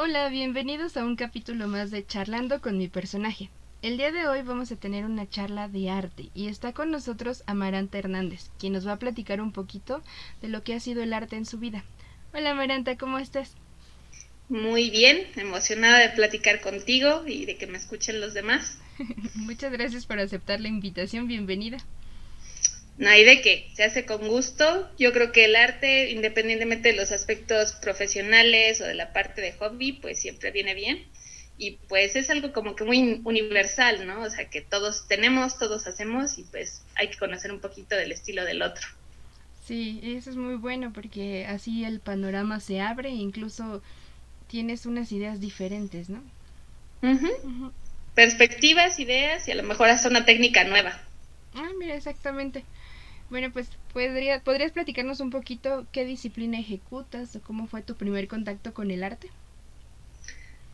Hola, bienvenidos a un capítulo más de Charlando con mi personaje. El día de hoy vamos a tener una charla de arte y está con nosotros Amaranta Hernández, quien nos va a platicar un poquito de lo que ha sido el arte en su vida. Hola Amaranta, ¿cómo estás? Muy bien, emocionada de platicar contigo y de que me escuchen los demás. Muchas gracias por aceptar la invitación, bienvenida. No hay de qué, se hace con gusto. Yo creo que el arte, independientemente de los aspectos profesionales o de la parte de hobby, pues siempre viene bien. Y pues es algo como que muy universal, ¿no? O sea, que todos tenemos, todos hacemos y pues hay que conocer un poquito del estilo del otro. Sí, eso es muy bueno porque así el panorama se abre e incluso tienes unas ideas diferentes, ¿no? Perspectivas, ideas y a lo mejor hasta una técnica nueva. Ah, mira, exactamente. Bueno, pues podría, ¿podrías platicarnos un poquito qué disciplina ejecutas o cómo fue tu primer contacto con el arte?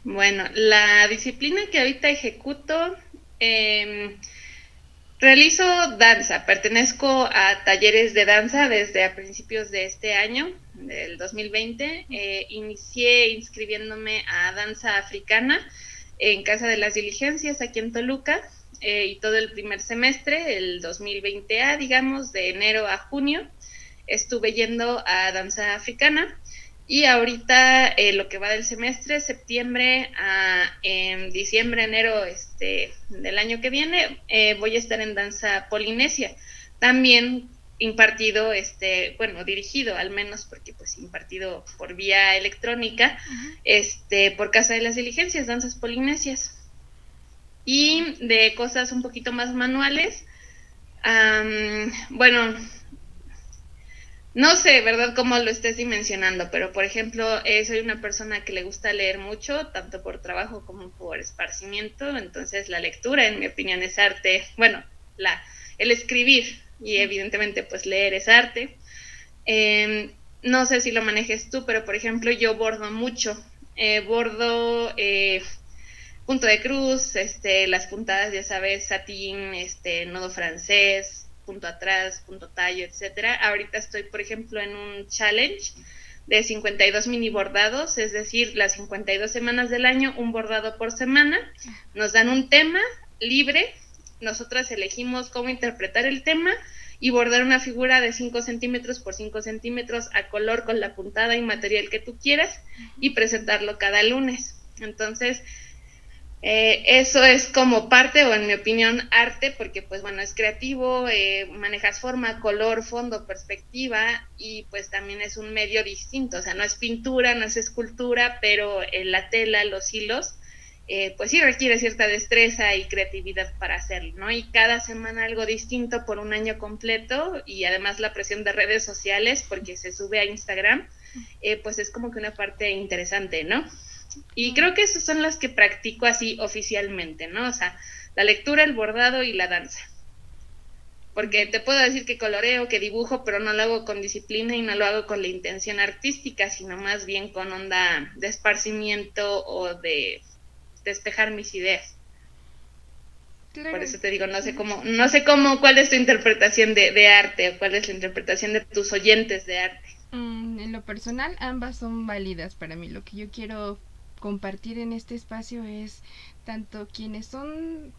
Bueno, la disciplina que ahorita ejecuto, eh, realizo danza, pertenezco a talleres de danza desde a principios de este año, del 2020. Eh, inicié inscribiéndome a danza africana en Casa de las Diligencias aquí en Toluca eh, y todo el primer semestre, el 2020A, digamos, de enero a junio, estuve yendo a danza africana. Y ahorita eh, lo que va del semestre, septiembre a en diciembre, enero este, del año que viene, eh, voy a estar en danza polinesia. También impartido, este, bueno, dirigido al menos, porque pues impartido por vía electrónica, este, por Casa de las Diligencias, danzas polinesias y de cosas un poquito más manuales. bueno, no sé, ¿verdad?, cómo lo estés dimensionando, pero por ejemplo, eh, soy una persona que le gusta leer mucho, tanto por trabajo como por esparcimiento, entonces la lectura, en mi opinión, es arte, bueno, la, el escribir y evidentemente pues leer es arte. Em, no sé si lo manejes tú, pero por ejemplo yo bordo mucho, eh, bordo eh, punto de cruz, este, las puntadas, ya sabes, satín, este, nodo francés, punto atrás, punto tallo, etcétera. Ahorita estoy, por ejemplo, en un challenge de 52 mini bordados, es decir, las 52 semanas del año, un bordado por semana. Nos dan un tema libre, nosotras elegimos cómo interpretar el tema y bordar una figura de 5 centímetros por 5 centímetros a color con la puntada y material que tú quieras y presentarlo cada lunes. Entonces, eh, eso es como parte, o en mi opinión, arte, porque pues bueno, es creativo, eh, manejas forma, color, fondo, perspectiva, y pues también es un medio distinto, o sea, no es pintura, no es escultura, pero en la tela, los hilos, eh, pues sí requiere cierta destreza y creatividad para hacerlo, ¿no? Y cada semana algo distinto por un año completo, y además la presión de redes sociales, porque se sube a Instagram, pues es como que una parte interesante, ¿no? Y creo que esas son las que practico así oficialmente, ¿no? O sea, la lectura, el bordado y la danza. Porque te puedo decir que coloreo, que dibujo, pero no lo hago con disciplina y no lo hago con la intención artística, sino más bien con onda de esparcimiento o de despejar mis ideas. Por eso te digo, no sé cómo, no sé cómo, cuál es tu interpretación de, de arte o cuál es la interpretación de tus oyentes de arte. Mm, en lo personal, ambas son válidas para mí. Lo que yo quiero compartir en este espacio es tanto quienes son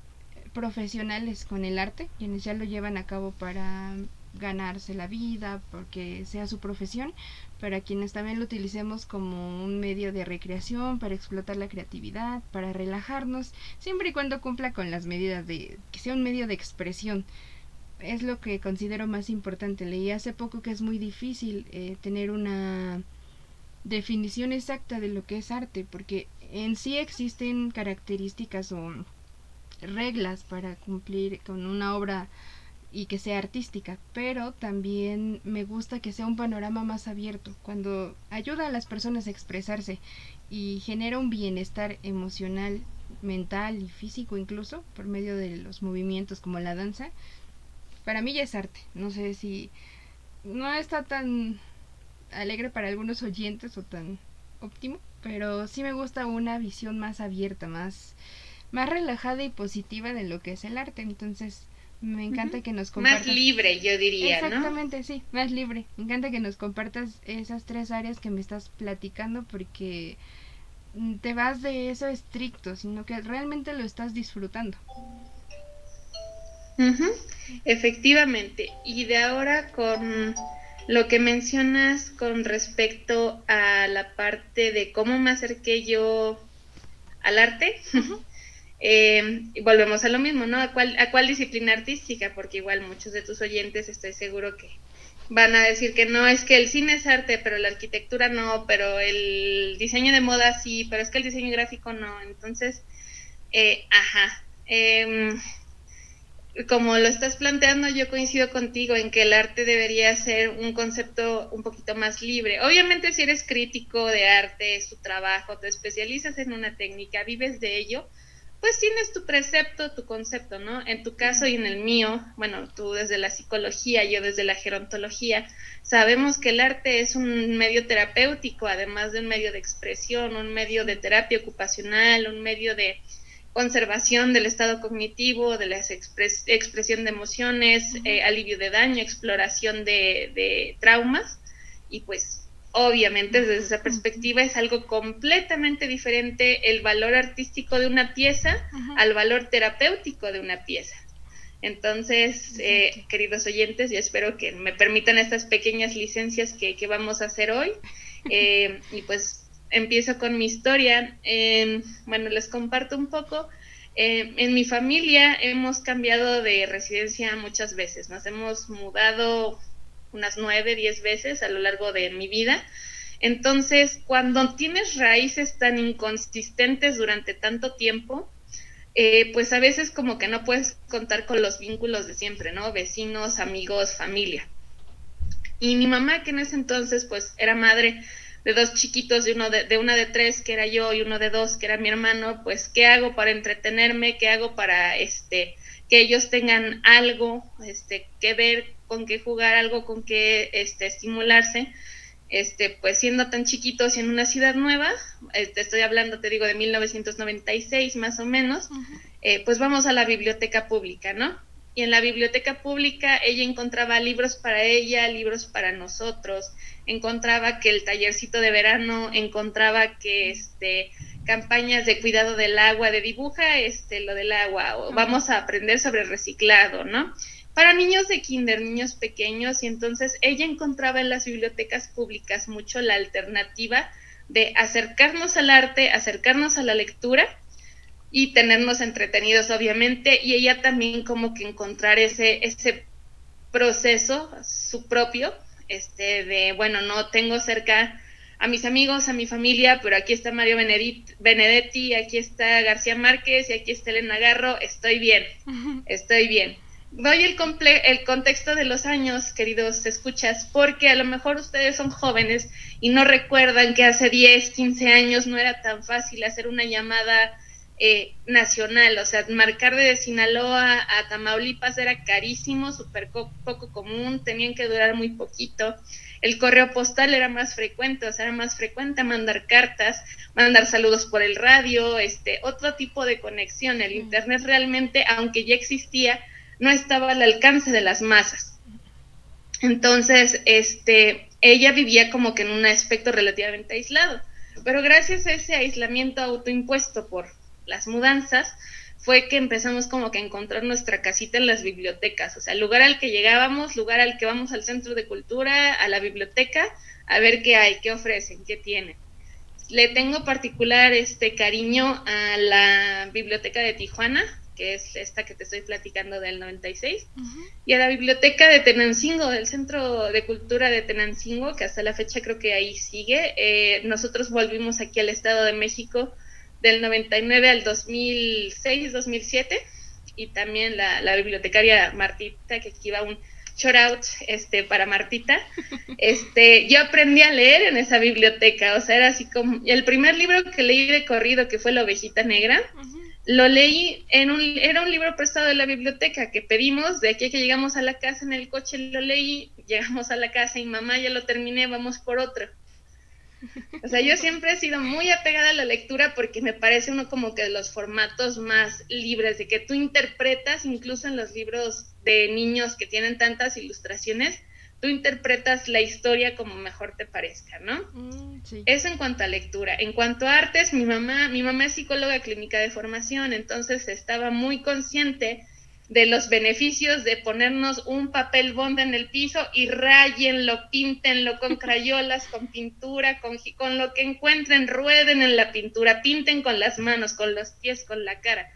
profesionales con el arte, quienes ya lo llevan a cabo para ganarse la vida, porque sea su profesión, para quienes también lo utilicemos como un medio de recreación, para explotar la creatividad, para relajarnos, siempre y cuando cumpla con las medidas de que sea un medio de expresión. Es lo que considero más importante. Leí hace poco que es muy difícil eh, tener una definición exacta de lo que es arte, porque en sí existen características o reglas para cumplir con una obra y que sea artística, pero también me gusta que sea un panorama más abierto, cuando ayuda a las personas a expresarse y genera un bienestar emocional, mental y físico incluso por medio de los movimientos como la danza, para mí ya es arte. No sé si no está tan alegre para algunos oyentes o tan óptimo, pero sí me gusta una visión más abierta, más, más relajada y positiva de lo que es el arte. Entonces, me encanta que nos compartas. Más libre, yo diría, Exactamente, sí, más libre. Me encanta que nos compartas esas tres áreas que me estás platicando porque te vas de eso estricto, sino que realmente lo estás disfrutando. Efectivamente. Y de ahora con lo que mencionas con respecto a la parte de cómo me acerqué yo al arte, eh, volvemos a lo mismo, ¿no? ¿A cuál, ¿A cuál disciplina artística? Porque igual muchos de tus oyentes estoy seguro que van a decir que no, es que el cine es arte, pero la arquitectura no, pero el diseño de moda sí, pero es que el diseño gráfico no. Entonces, eh, ajá. Em, como lo estás planteando, yo coincido contigo en que el arte debería ser un concepto un poquito más libre. Obviamente si eres crítico de arte, es tu trabajo, te especializas en una técnica, vives de ello, pues tienes tu precepto, tu concepto, ¿no? En tu caso y en el mío, bueno, tú desde la psicología, yo desde la gerontología, sabemos que el arte es un medio terapéutico, además de un medio de expresión, un medio de terapia ocupacional, un medio de conservación del estado cognitivo, de la expresión de emociones, eh, alivio de daño, exploración de, traumas. Y pues obviamente desde esa perspectiva es algo completamente diferente el valor artístico de una pieza al valor terapéutico de una pieza. Entonces, eh, queridos oyentes, yo espero que me permitan estas pequeñas licencias que, vamos a hacer hoy. Eh, y pues empiezo con mi historia. bueno, les comparto un poco. en mi familia hemos cambiado de residencia muchas veces. Nos hemos mudado unas nueve, diez veces a lo largo de mi vida. Entonces, cuando tienes raíces tan inconsistentes durante tanto tiempo, eh, pues a veces como que no puedes contar con los vínculos de siempre, ¿no? Vecinos, amigos, familia. Y mi mamá, que en ese entonces pues era madre de dos chiquitos, de, uno de, una de tres que era yo y uno de dos que era mi hermano, pues qué hago para entretenerme, qué hago para este que ellos tengan algo este que ver, con qué jugar, algo con qué este estimularse. Este, pues siendo tan chiquitos y en una ciudad nueva, eh, te estoy hablando, te digo, de 1996 más o menos, eh, pues vamos a la biblioteca pública, ¿no? y en la biblioteca pública ella encontraba libros para ella, libros para nosotros, encontraba que el tallercito de verano, encontraba que este campañas de cuidado del agua, de dibuja este lo del agua, o vamos a aprender sobre reciclado, ¿no? Para niños de kinder, niños pequeños, y entonces ella encontraba en las bibliotecas públicas mucho la alternativa de acercarnos al arte, acercarnos a la lectura, y tenernos entretenidos, obviamente, y ella también como que encontrar ese, ese proceso, su propio, este, de, bueno, no tengo cerca a mis amigos, a mi familia, pero aquí está Mario Benedetti, aquí está García Márquez y aquí está Elena Garro, estoy bien, estoy bien. Doy el, el contexto de los años, queridos escuchas, porque a lo mejor ustedes son jóvenes y no recuerdan que hace 10, 15 años no era tan fácil hacer una llamada eh, nacional, o sea, marcar de Sinaloa a Tamaulipas era carísimo, súper poco común, tenían que durar muy poquito. El correo postal era más frecuente, o sea, era más frecuente mandar cartas, mandar saludos por el radio, este, otro tipo de conexión. El Internet realmente, aunque ya existía, no estaba al alcance de las masas. Entonces, este, ella vivía como que en un aspecto relativamente aislado. Pero gracias a ese aislamiento autoimpuesto por, las mudanzas, fue que empezamos como que a encontrar nuestra casita en las bibliotecas, o sea, lugar al que llegábamos, lugar al que vamos al centro de cultura, a la biblioteca, a ver qué hay, qué ofrecen, qué tienen. Le tengo particular este cariño a la biblioteca de Tijuana, que es esta que te estoy platicando del 96, y a la biblioteca de Tenancingo, del Centro de Cultura de Tenancingo, que hasta la fecha creo que ahí sigue. Eh, nosotros volvimos aquí al Estado de México del 99 al 2006, 2007, y también la, bibliotecaria Martita, que aquí va un shout out este, para Martita. Este, yo aprendí a leer en esa biblioteca, o sea, era así como, el primer libro que leí de corrido, que fue La ovejita negra, lo leí en un, era un libro prestado de la biblioteca que pedimos, de aquí que llegamos a la casa en el coche lo leí, llegamos a la casa y mamá ya lo terminé, vamos por otro. O sea, yo siempre he sido muy apegada a la lectura porque me parece uno como que de los formatos más libres, de que tú interpretas, incluso en los libros de niños que tienen tantas ilustraciones, tú interpretas la historia como mejor te parezca, ¿no? Mm, Eso en cuanto a lectura. En cuanto a artes, mi mamá, mi mamá es psicóloga clínica de formación, entonces estaba muy consciente de los beneficios de ponernos un papel bond en el piso y rayenlo, píntenlo con crayolas, con pintura, con, con lo que encuentren, rueden en la pintura, pinten con las manos, con los pies, con la cara.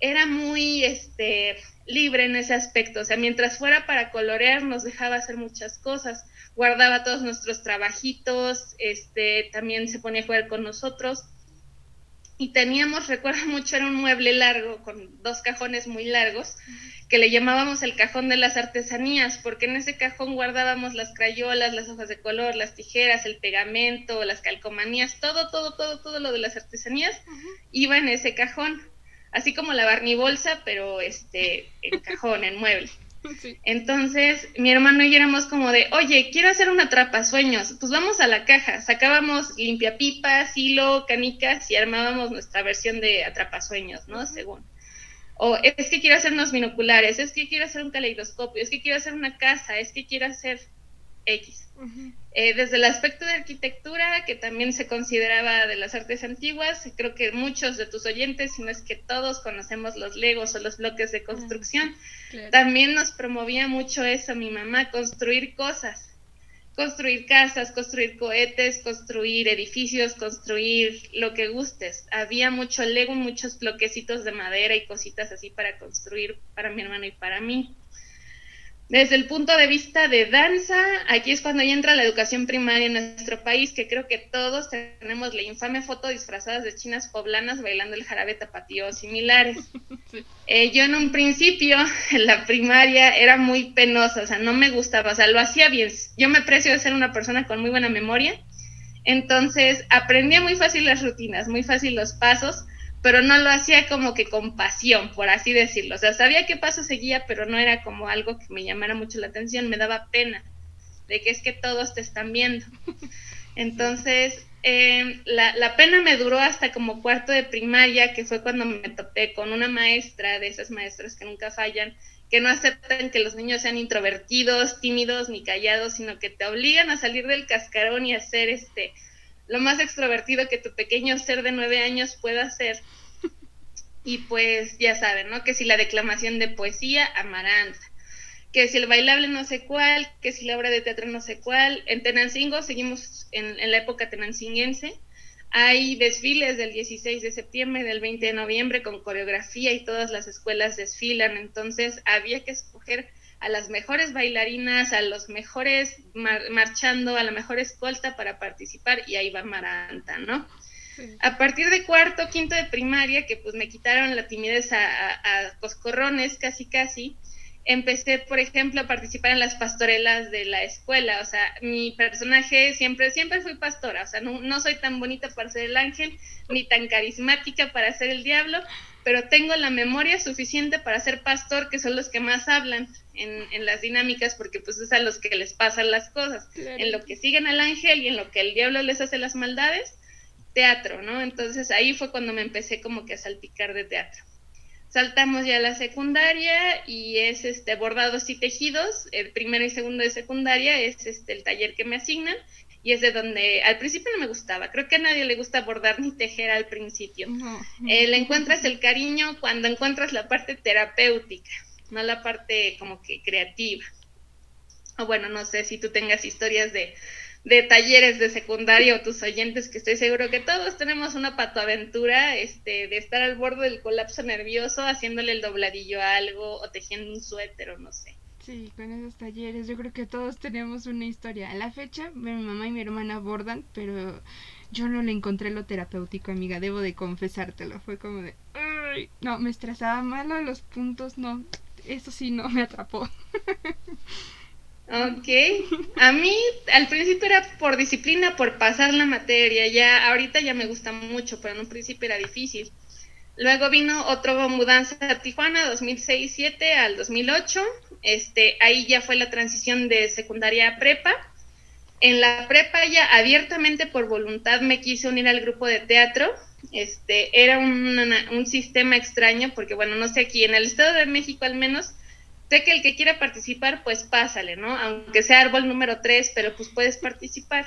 Era muy este, libre en ese aspecto, o sea, mientras fuera para colorear nos dejaba hacer muchas cosas, guardaba todos nuestros trabajitos, este, también se ponía a jugar con nosotros y teníamos, recuerdo mucho, era un mueble largo con dos cajones muy largos que le llamábamos el cajón de las artesanías, porque en ese cajón guardábamos las crayolas, las hojas de color, las tijeras, el pegamento, las calcomanías, todo, todo, todo, todo lo de las artesanías iba en ese cajón, así como la barnibolsa, pero este en cajón, en mueble. Entonces, mi hermano y yo éramos como de, oye, quiero hacer una sueños, pues vamos a la caja, sacábamos limpiapipas, hilo, canicas y armábamos nuestra versión de atrapasueños, ¿no? Según. O es que quiero hacer unos binoculares, es que quiero hacer un caleidoscopio, es que quiero hacer una casa, es que quiero hacer X. Eh, desde el aspecto de arquitectura, que también se consideraba de las artes antiguas, creo que muchos de tus oyentes, si no es que todos conocemos los legos o los bloques de construcción, también nos promovía mucho eso mi mamá, construir cosas, construir casas, construir cohetes, construir edificios, construir lo que gustes. Había mucho lego, muchos bloquecitos de madera y cositas así para construir para mi hermano y para mí. Desde el punto de vista de danza, aquí es cuando ya entra la educación primaria en nuestro país, que creo que todos tenemos la infame foto disfrazadas de chinas poblanas bailando el jarabe tapatío o similares. Eh, yo en un principio, en la primaria, era muy penosa, o sea, no me gustaba, o sea, lo hacía bien. Yo me aprecio de ser una persona con muy buena memoria, entonces aprendía muy fácil las rutinas, muy fácil los pasos, pero no lo hacía como que con pasión, por así decirlo. O sea, sabía qué paso seguía, pero no era como algo que me llamara mucho la atención, me daba pena de que es que todos te están viendo. Entonces, em, la, la, pena me duró hasta como cuarto de primaria, que fue cuando me topé con una maestra, de esas maestras que nunca fallan, que no aceptan que los niños sean introvertidos, tímidos ni callados, sino que te obligan a salir del cascarón y hacer este lo más extrovertido que tu pequeño ser de nueve años pueda ser. Y pues ya saben, ¿no? Que si la declamación de poesía, Amaranta. Que si el bailable no sé cuál, que si la obra de teatro no sé cuál. En Tenancingo, seguimos en, en la época tenancinguense, hay desfiles del 16 de septiembre, del 20 de noviembre con coreografía y todas las escuelas desfilan. Entonces había que escoger a las mejores bailarinas, a los mejores marchando, a la mejor escolta para participar y ahí va Maranta, ¿no? A partir de cuarto, quinto de primaria, que pues me quitaron la timidez a, a, coscorrones casi casi, empecé, por ejemplo, a participar en las pastorelas de la escuela. O sea, mi personaje siempre, siempre fui pastora. O sea, no, no, soy tan bonita para ser el ángel, ni tan carismática para ser el diablo, pero tengo la memoria suficiente para ser pastor, que son los que más hablan en, en las dinámicas, porque pues es a los que les pasan las cosas, en lo que siguen al ángel y en lo que el diablo les hace las maldades, teatro, ¿no? Entonces ahí fue cuando me empecé como que a salpicar de teatro. Saltamos ya a la secundaria y es este bordados y tejidos, el primero y segundo de secundaria es este el taller que me asignan y es de donde al principio no me gustaba. Creo que a nadie le gusta bordar ni tejer al principio. Eh, le encuentras el cariño cuando encuentras la parte terapéutica, no la parte como que creativa. O bueno, no sé si tú tengas historias de, de talleres de secundaria o tus oyentes, que estoy seguro que todos tenemos una patoaventura este, de estar al borde del colapso nervioso, haciéndole el dobladillo a algo o tejiendo un suéter o no sé. Sí, con esos talleres yo creo que todos tenemos una historia. A la fecha mi mamá y mi hermana abordan, pero yo no le encontré lo terapéutico, amiga, debo de confesártelo. Fue como de, Ay, no, me estresaba malo los puntos, no, eso sí no me atrapó. Ok, a mí al principio era por disciplina, por pasar la materia, ya ahorita ya me gusta mucho, pero en un principio era difícil. Luego vino otro mudanza a Tijuana, 2006-7 al 2008. Este, ahí ya fue la transición de secundaria a prepa. En la prepa ya abiertamente por voluntad me quise unir al grupo de teatro. Este, era un, un sistema extraño porque, bueno, no sé aquí, en el Estado de México al menos, sé que el que quiera participar, pues pásale, ¿no? Aunque sea árbol número 3, pero pues puedes participar.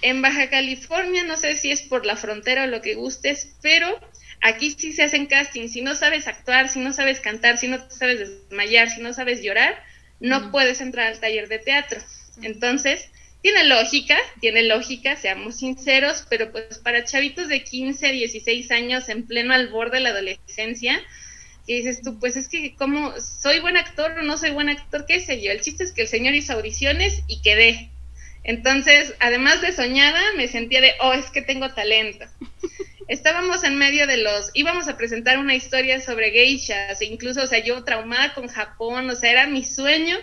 En Baja California, no sé si es por la frontera o lo que gustes, pero aquí sí se hacen castings. Si no sabes actuar, si no sabes cantar, si no sabes desmayar, si no sabes llorar, no puedes entrar al taller de teatro. Entonces, tiene lógica, tiene lógica, seamos sinceros, pero pues para chavitos de 15, 16 años en pleno al borde de la adolescencia, y dices tú, pues es que como soy buen actor o no soy buen actor, qué sé yo. El chiste es que el señor hizo audiciones y quedé. Entonces, además de soñada, me sentía de, oh, es que tengo talento. Estábamos en medio de los, íbamos a presentar una historia sobre geishas, e incluso, o sea, yo traumada con Japón, o sea, era mi sueño.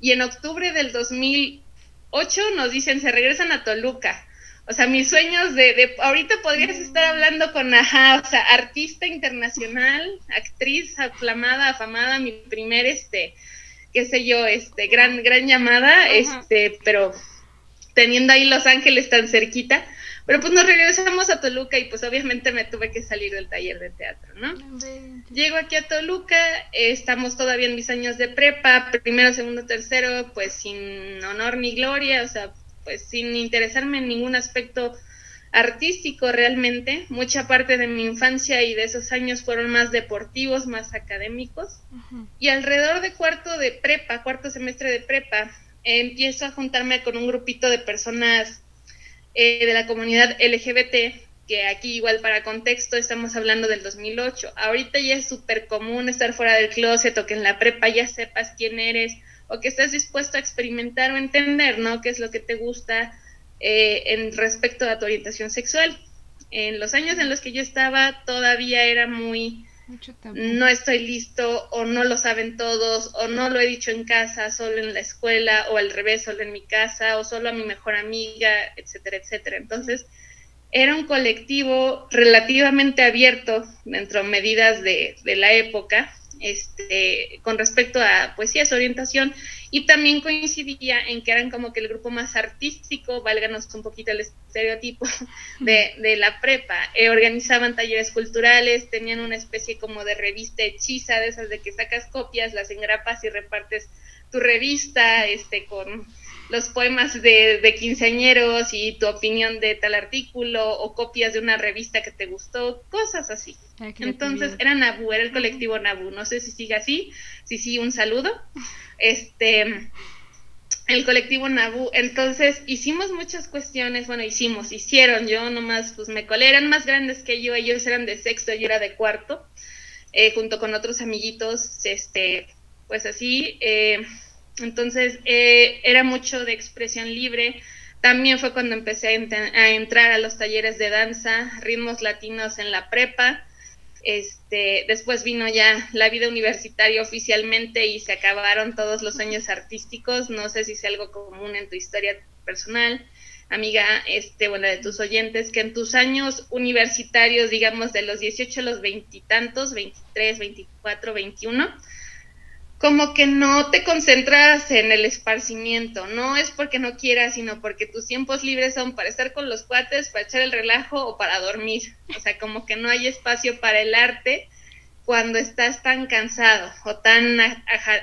Y en octubre del 2008 nos dicen, se regresan a Toluca. O sea, mis sueños de, de ahorita podrías estar hablando con, ajá, o sea, artista internacional, actriz aflamada, afamada, mi primer, este, qué sé yo, este, gran, gran llamada, este, pero teniendo ahí Los Ángeles tan cerquita, pero pues nos regresamos a Toluca y pues obviamente me tuve que salir del taller de teatro, ¿no? Llego aquí a Toluca, estamos todavía en mis años de prepa, primero, segundo, tercero, pues sin honor ni gloria, o sea, pues sin interesarme en ningún aspecto artístico realmente. Mucha parte de mi infancia y de esos años fueron más deportivos, más académicos. Y alrededor de cuarto de prepa, cuarto semestre de prepa, empiezo a juntarme con un grupito de personas eh, de la comunidad LGBT, que aquí igual para contexto estamos hablando del 2008. Ahorita ya es súper común estar fuera del closet o que en la prepa ya sepas quién eres o que estás dispuesto a experimentar o entender, ¿no? ¿Qué es lo que te gusta eh, en respecto a tu orientación sexual? En los años en los que yo estaba todavía era muy no estoy listo o no lo saben todos o no lo he dicho en casa, solo en la escuela o al revés, solo en mi casa o solo a mi mejor amiga, etcétera, etcétera. Entonces, era un colectivo relativamente abierto dentro de medidas de, de la época este, con respecto a poesía, su orientación, y también coincidía en que eran como que el grupo más artístico, válganos un poquito el estereotipo de, la prepa. Eh, organizaban talleres culturales, tenían una especie como de revista hechiza, de esas de que sacas copias, las engrapas y repartes tu revista, este, con los poemas de, de, quinceañeros y tu opinión de tal artículo o copias de una revista que te gustó, cosas así. Entonces era Nabu, era el colectivo Nabu. No sé si sigue así, si sí, un saludo. Este, el colectivo Nabu. Entonces hicimos muchas cuestiones, bueno, hicimos, hicieron, yo nomás pues me colé, eran más grandes que yo, ellos eran de sexto, yo era de cuarto, eh, junto con otros amiguitos, este, pues así. Eh, entonces, eh, era mucho de expresión libre. También fue cuando empecé a, entrar a los talleres de danza, ritmos latinos en la prepa. Este, después vino ya la vida universitaria oficialmente y se acabaron todos los sueños artísticos. No sé si es algo común en tu historia personal, amiga, este, bueno, de tus oyentes, que en tus años universitarios, digamos de los 18 a los veintitantos, 23, 24, 21, como que no te concentras en el esparcimiento, no es porque no quieras, sino porque tus tiempos libres son para estar con los cuates, para echar el relajo o para dormir. O sea, como que no hay espacio para el arte cuando estás tan cansado o tan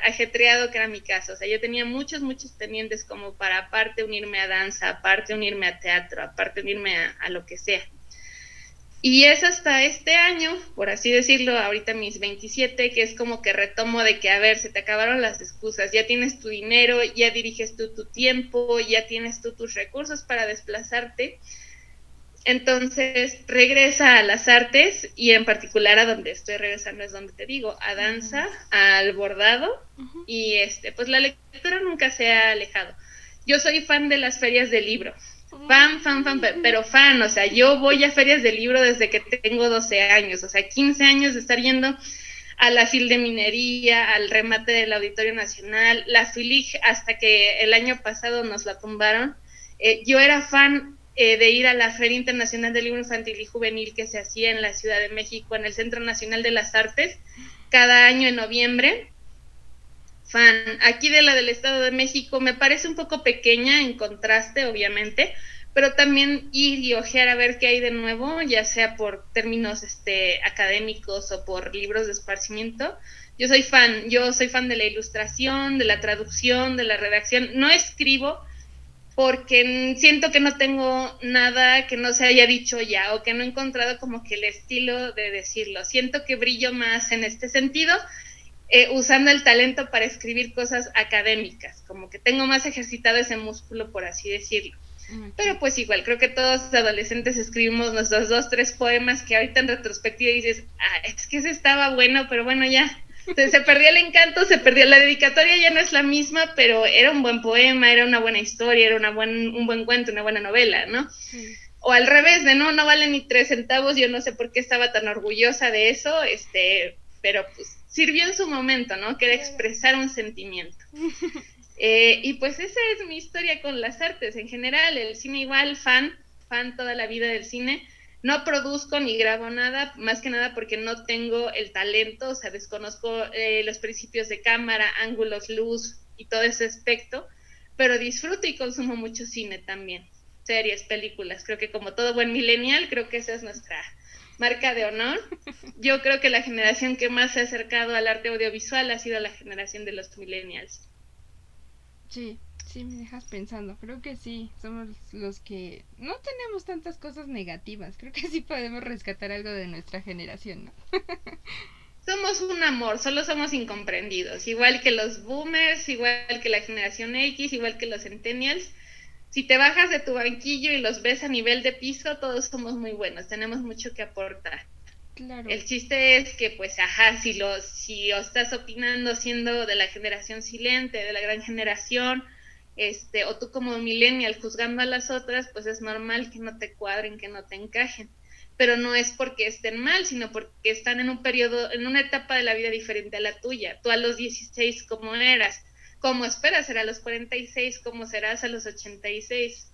ajetreado que era mi caso. O sea, yo tenía muchos, muchos pendientes como para aparte unirme a danza, aparte unirme a teatro, aparte unirme a lo que sea. Y es hasta este año, por así decirlo, ahorita mis 27, que es como que retomo de que, a ver, se te acabaron las excusas, ya tienes tu dinero, ya diriges tú tu tiempo, ya tienes tú tus recursos para desplazarte. Entonces regresa a las artes y en particular a donde estoy regresando es donde te digo, a danza, al bordado y este, pues la lectura nunca se ha alejado. Yo soy fan de las ferias de libro, Fan, fan, fan, pero fan, o sea, yo voy a ferias de libro desde que tengo 12 años, o sea, 15 años de estar yendo a la FIL de Minería, al remate del Auditorio Nacional, la FILIG hasta que el año pasado nos la tumbaron. Eh, yo era fan eh, de ir a la Feria Internacional del Libro Infantil y Juvenil que se hacía en la Ciudad de México, en el Centro Nacional de las Artes, cada año en noviembre fan. Aquí de la del Estado de México me parece un poco pequeña en contraste, obviamente, pero también ir y ojear a ver qué hay de nuevo, ya sea por términos este, académicos o por libros de esparcimiento. Yo soy fan, yo soy fan de la ilustración, de la traducción, de la redacción. No escribo, porque siento que no tengo nada que no se haya dicho ya o que no he encontrado como que el estilo de decirlo. Siento que brillo más en este sentido, eh, usando el talento para escribir cosas académicas, como que tengo más ejercitado ese músculo, por así decirlo. Pero pues igual, creo que todos los adolescentes escribimos nuestros dos, tres poemas que ahorita en retrospectiva dices, ah, es que ese estaba bueno, pero bueno, ya, se, perdió el encanto, se perdió la dedicatoria, ya no es la misma, pero era un buen poema, era una buena historia, era una buen, un buen cuento, una buena novela, ¿no? O al revés, de no, no vale ni tres centavos, yo no sé por qué estaba tan orgullosa de eso, este, pero pues sirvió en su momento, ¿no? Que era expresar un sentimiento. Eh, y pues esa es mi historia con las artes en general, el cine igual, fan, fan toda la vida del cine no produzco ni grabo nada, más que nada porque no tengo el talento, o sea, desconozco eh, los principios de cámara, ángulos, luz y todo ese aspecto, pero disfruto y consumo mucho cine también, series, películas. Creo que como todo buen millennial, creo que esa es nuestra marca de honor. Yo creo que la generación que más se ha acercado al arte audiovisual ha sido la generación de los millennials. Sí, Sí, me dejas pensando. Creo que sí, somos los que no tenemos tantas cosas negativas. Creo que sí podemos rescatar algo de nuestra generación, ¿no? somos un amor, solo somos incomprendidos. Igual que los boomers, igual que la generación X, igual que los centennials. Si te bajas de tu banquillo y los ves a nivel de piso, todos somos muy buenos, tenemos mucho que aportar. Claro. El chiste es que, pues, ajá, si lo, si estás opinando siendo de la generación silente, de la gran generación, este, o tú como millennial juzgando a las otras, pues es normal que no te cuadren, que no te encajen. Pero no es porque estén mal, sino porque están en un periodo, en una etapa de la vida diferente a la tuya. Tú a los 16, ¿cómo eras? ¿Cómo esperas ser a los 46? ¿Cómo serás a los 86?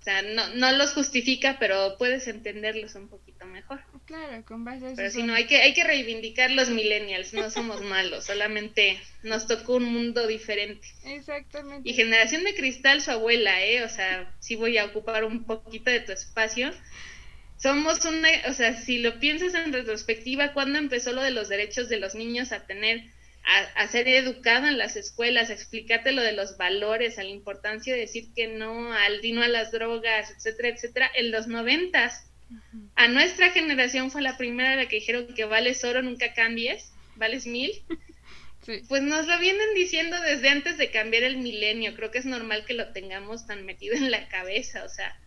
O sea, no, no los justifica, pero puedes entenderlos un poquito mejor. Claro, con base a eso. Pero si no, hay que, hay que reivindicar los millennials, no somos malos, solamente nos tocó un mundo diferente. Exactamente. Y generación de cristal, su abuela, ¿eh? O sea, sí voy a ocupar un poquito de tu espacio. Somos una, o sea, si lo piensas en retrospectiva, ¿cuándo empezó lo de los derechos de los niños a tener a, ser educado en las escuelas, a explicarte lo de los valores, a la importancia de decir que no al dino a las drogas, etcétera, etcétera, en los noventas. A nuestra generación fue la primera la que dijeron que vales oro, nunca cambies, vales mil. Pues nos lo vienen diciendo desde antes de cambiar el milenio. Creo que es normal que lo tengamos tan metido en la cabeza. O sea,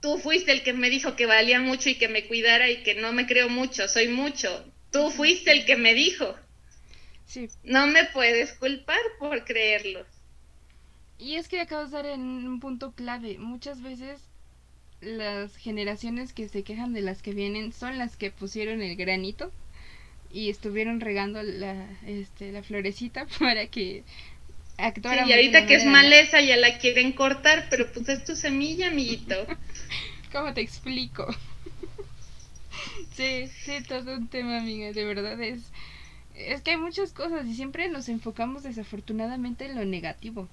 tú fuiste el que me dijo que valía mucho y que me cuidara y que no me creo mucho, soy mucho. Tú fuiste el que me dijo. No me puedes culpar por creerlo. Y es que acabas de dar en un punto clave. Muchas veces las generaciones que se quejan de las que vienen son las que pusieron el granito y estuvieron regando la, este, la florecita para que actuara. Sí, y ahorita que es maleza ya la quieren cortar, pero pues es tu semilla, amiguito. ¿Cómo te explico? sí, sí, todo un tema, amiga, de verdad es es que hay muchas cosas y siempre nos enfocamos desafortunadamente en lo negativo.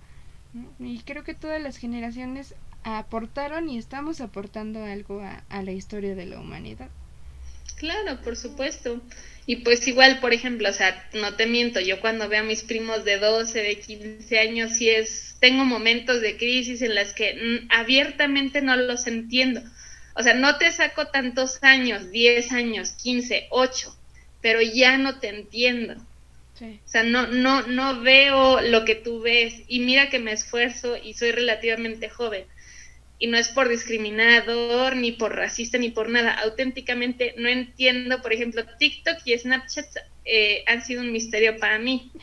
Y creo que todas las generaciones aportaron y estamos aportando algo a, la historia de la humanidad. Claro, por supuesto. Y pues igual, por ejemplo, o sea, no te miento, yo cuando veo a mis primos de 12, de 15 años, sí es, tengo momentos de crisis en las que mm, abiertamente no los entiendo. O sea, no te saco tantos años, 10 años, 15, 8, pero ya no te entiendo. O sea, no, no, no veo lo que tú ves y mira que me esfuerzo y soy relativamente joven. Y no es por discriminador, ni por racista, ni por nada. Auténticamente no entiendo, por ejemplo, TikTok y Snapchat eh, han sido un misterio para mí.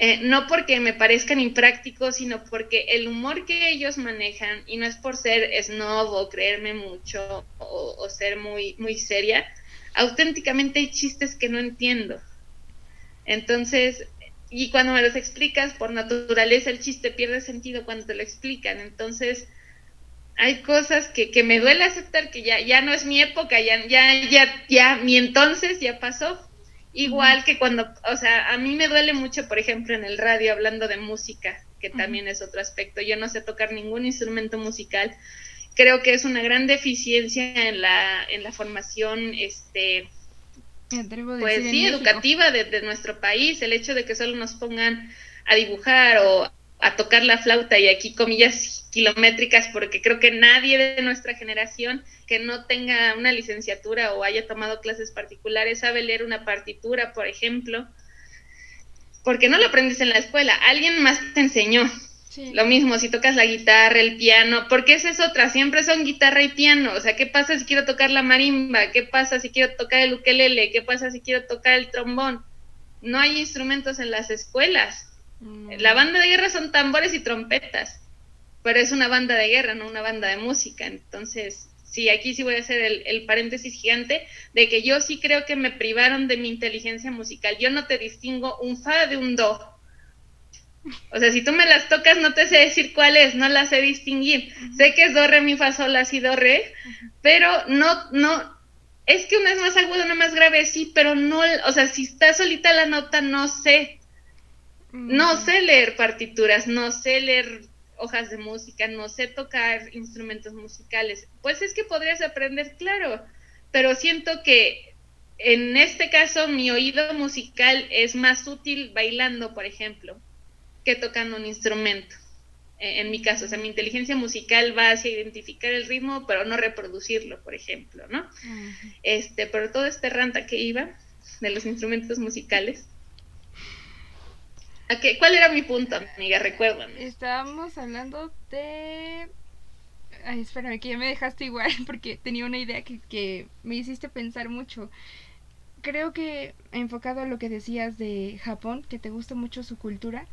Eh, no porque me parezcan imprácticos, sino porque el humor que ellos manejan, y no es por ser snob o creerme mucho o, o ser muy, muy seria, auténticamente hay chistes que no entiendo. Entonces, y cuando me los explicas, por naturaleza el chiste pierde sentido cuando te lo explican. Entonces, hay cosas que, que me duele aceptar que ya, ya no es mi época, ya, ya, ya, ya, mi entonces ya pasó. Igual que cuando, o sea, a mí me duele mucho, por ejemplo, en el radio hablando de música, que también es otro aspecto. Yo no sé tocar ningún instrumento musical, creo que es una gran deficiencia en la, en la formación, este, pues sí, educativa de, nuestro país, el hecho de que solo nos pongan a dibujar o a tocar la flauta y aquí comillas kilométricas porque creo que nadie de nuestra generación que no tenga una licenciatura o haya tomado clases particulares sabe leer una partitura, por ejemplo, porque no lo aprendes en la escuela, alguien más te enseñó. Lo mismo, si tocas la guitarra, el piano, porque esa es otra, siempre son guitarra y piano, o sea, ¿qué pasa si quiero tocar la marimba? ¿Qué pasa si quiero tocar el ukelele? ¿Qué pasa si quiero tocar el trombón? No hay instrumentos en las escuelas. Mm. La banda de guerra son tambores y trompetas, pero es una banda de guerra, no una banda de música. Entonces, sí, aquí sí voy a hacer el, el, paréntesis gigante de que yo sí creo que me privaron de mi inteligencia musical. Yo no te distingo un fa de un do. O sea, si tú me las tocas, no te sé decir cuál es, no las sé distinguir. Sé que es do, re, mi, fa, sol, la, si, do, re, pero no, no, es que una es más aguda, una más grave, sí, pero no, o sea, si está solita la nota, no sé. No sé leer partituras, no sé leer hojas de música, no sé tocar instrumentos musicales. Pues es que podrías aprender, claro, pero siento que en este caso mi oído musical es más útil bailando, por ejemplo, que tocando un instrumento. E, en mi caso, o sea, mi inteligencia musical va hacia identificar el ritmo, pero no reproducirlo, por ejemplo, ¿no? Este, pero todo este ranta que iba de los instrumentos musicales ¿Cuál era mi punto, amiga? Recuérdame. Estábamos hablando de... Ay, espérame, que ya me dejaste igual porque tenía una idea que, que me hiciste pensar mucho. Creo que enfocado a lo que decías de Japón, que te gusta mucho su cultura,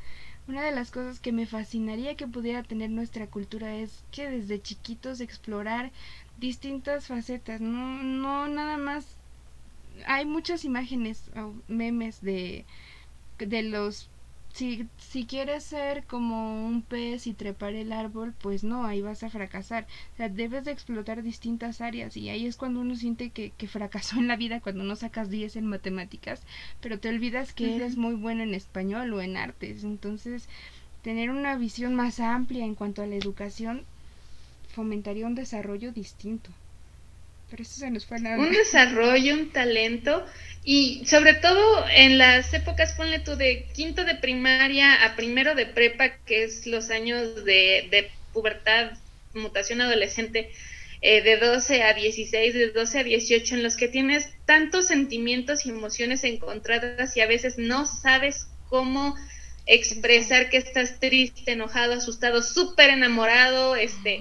una de las cosas que me fascinaría que pudiera tener nuestra cultura es que desde chiquitos explorar distintas facetas, no, no nada más hay muchas imágenes o memes de, de los si, si quieres ser como un pez y trepar el árbol, pues no, ahí vas a fracasar. O sea, debes de explotar distintas áreas y ahí es cuando uno siente que, que fracasó en la vida cuando no sacas 10 en matemáticas, pero te olvidas que eres muy bueno en español o en artes. Entonces, tener una visión más amplia en cuanto a la educación fomentaría un desarrollo distinto. Pero eso se nos fue nada. Un desarrollo, un talento y sobre todo en las épocas, ponle tú, de quinto de primaria a primero de prepa, que es los años de, de pubertad, mutación adolescente, eh, de 12 a 16, de 12 a 18, en los que tienes tantos sentimientos y emociones encontradas y a veces no sabes cómo expresar que estás triste, enojado, asustado, súper enamorado, este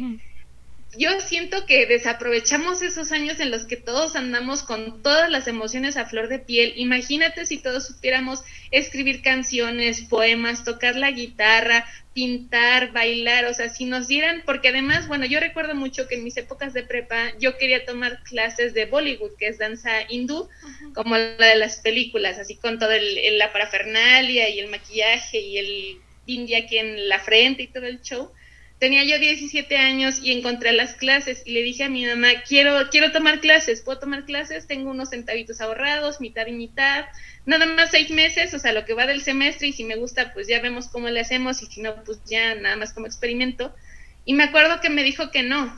yo siento que desaprovechamos esos años en los que todos andamos con todas las emociones a flor de piel. Imagínate si todos supiéramos escribir canciones, poemas, tocar la guitarra, pintar, bailar, o sea, si nos dieran, porque además, bueno, yo recuerdo mucho que en mis épocas de prepa yo quería tomar clases de Bollywood, que es danza hindú, como la de las películas, así con toda la parafernalia y el maquillaje y el india aquí en la frente y todo el show tenía yo 17 años y encontré las clases y le dije a mi mamá, quiero, quiero tomar clases, ¿puedo tomar clases? Tengo unos centavitos ahorrados, mitad y mitad, nada más seis meses, o sea, lo que va del semestre y si me gusta, pues ya vemos cómo le hacemos y si no, pues ya nada más como experimento. Y me acuerdo que me dijo que no,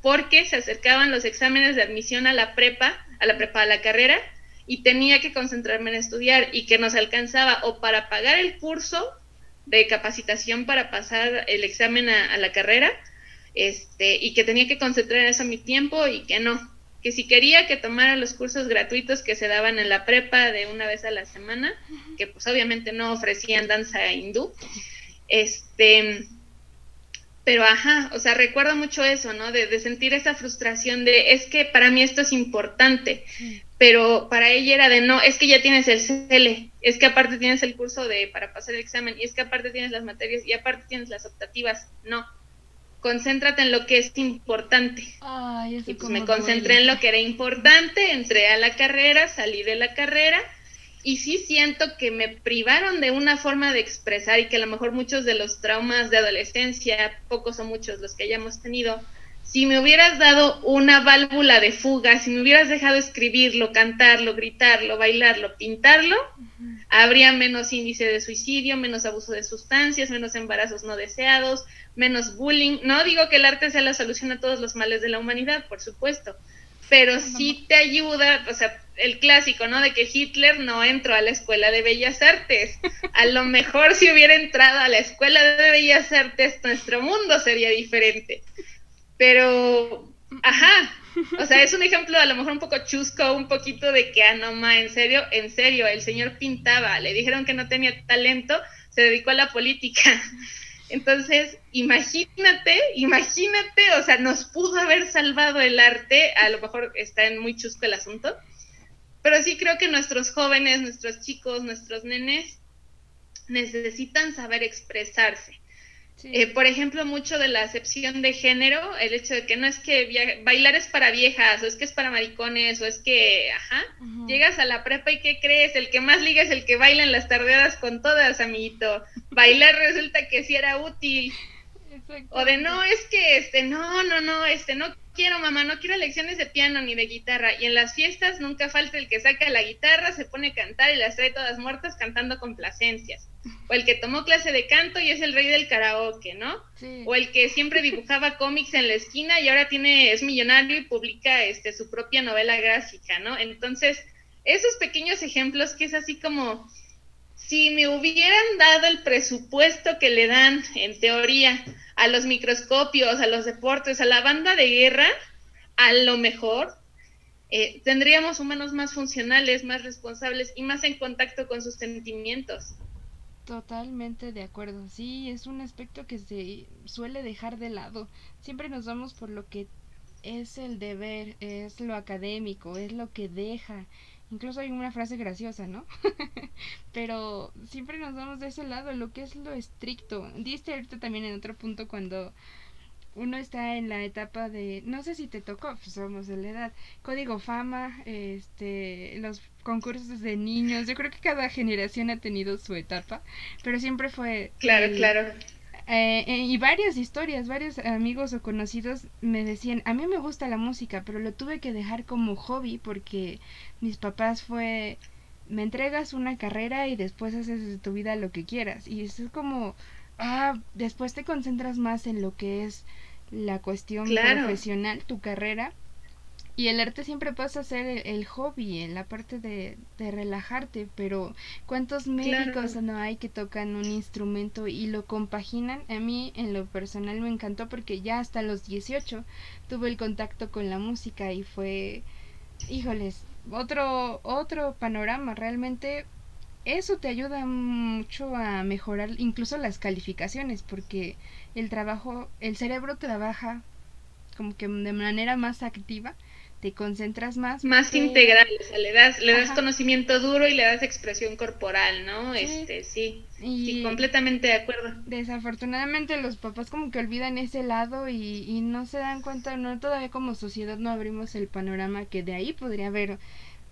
porque se acercaban los exámenes de admisión a la prepa, a la prepa, a la carrera, y tenía que concentrarme en estudiar y que nos alcanzaba o para pagar el curso de capacitación para pasar el examen a, la carrera, este, y que tenía que concentrar en eso mi tiempo y que no, que si quería que tomara los cursos gratuitos que se daban en la prepa de una vez a la semana, que pues obviamente no ofrecían danza hindú, este, pero ajá, o sea, recuerdo mucho eso, ¿no? De, de, sentir esa frustración de, es que para mí esto es importante, pero para ella era de, no, es que ya tienes el CL, es que aparte tienes el curso de para pasar el examen, y es que aparte tienes las materias, y aparte tienes las optativas, no. Concéntrate en lo que es importante. y pues me concentré en lo que era importante, entré a la carrera, salí de la carrera, y sí siento que me privaron de una forma de expresar y que a lo mejor muchos de los traumas de adolescencia, pocos o muchos los que hayamos tenido, si me hubieras dado una válvula de fuga, si me hubieras dejado escribirlo, cantarlo, gritarlo, bailarlo, pintarlo, habría menos índice de suicidio, menos abuso de sustancias, menos embarazos no deseados, menos bullying. No digo que el arte sea la solución a todos los males de la humanidad, por supuesto, pero sí te ayuda, o sea, el clásico, ¿no? De que Hitler no entró a la Escuela de Bellas Artes. A lo mejor si hubiera entrado a la Escuela de Bellas Artes, nuestro mundo sería diferente. Pero, ajá, o sea, es un ejemplo a lo mejor un poco chusco, un poquito de que, ah, no, ma, en serio, en serio, el señor pintaba, le dijeron que no tenía talento, se dedicó a la política. Entonces, imagínate, imagínate, o sea, nos pudo haber salvado el arte, a lo mejor está en muy chusco el asunto, pero sí creo que nuestros jóvenes, nuestros chicos, nuestros nenes necesitan saber expresarse. Eh, por ejemplo, mucho de la acepción de género, el hecho de que no es que bailar es para viejas, o es que es para maricones, o es que, ajá, llegas a la prepa y ¿qué crees? El que más liga es el que baila en las tardeadas con todas, amiguito. Bailar resulta que sí era útil. O de no, es que este, no, no, no, este, no quiero mamá, no quiero lecciones de piano ni de guitarra. Y en las fiestas nunca falta el que saca la guitarra, se pone a cantar y las trae todas muertas cantando complacencias. O el que tomó clase de canto y es el rey del karaoke, ¿no? O el que siempre dibujaba cómics en la esquina y ahora tiene, es millonario y publica este su propia novela gráfica, ¿no? Entonces, esos pequeños ejemplos que es así como si me hubieran dado el presupuesto que le dan, en teoría, a los microscopios, a los deportes, a la banda de guerra, a lo mejor eh, tendríamos humanos más funcionales, más responsables y más en contacto con sus sentimientos. Totalmente de acuerdo. Sí, es un aspecto que se suele dejar de lado. Siempre nos vamos por lo que es el deber, es lo académico, es lo que deja Incluso hay una frase graciosa, ¿no? Pero siempre nos vamos de ese lado, lo que es lo estricto. Diste ahorita también en otro punto cuando uno está en la etapa de, no sé si te tocó, pues somos de la edad, código fama, este, los concursos de niños, yo creo que cada generación ha tenido su etapa, pero siempre fue... Claro, claro. Eh, eh, y varias historias, varios amigos o conocidos me decían, a mí me gusta la música, pero lo tuve que dejar como hobby porque mis papás fue, me entregas una carrera y después haces de tu vida lo que quieras. Y eso es como, ah, después te concentras más en lo que es la cuestión profesional, tu carrera, y el arte siempre pasa a ser el, hobby, en la parte de, de, relajarte, pero ¿cuántos médicos no hay que tocan un instrumento y lo compaginan? A mí en lo personal me encantó porque ya hasta los 18 tuve el contacto con la música y fue, híjoles, otro, otro panorama, realmente eso te ayuda mucho a mejorar incluso las calificaciones porque el trabajo, el cerebro trabaja como que de manera más activa te concentras más. Más integral, o sea, le das, le das conocimiento duro y le das expresión corporal, ¿no? Este, sí, y completamente de acuerdo. Desafortunadamente los papás como que olvidan ese lado y, y no se dan cuenta, no todavía como sociedad no abrimos el panorama que de ahí podría haber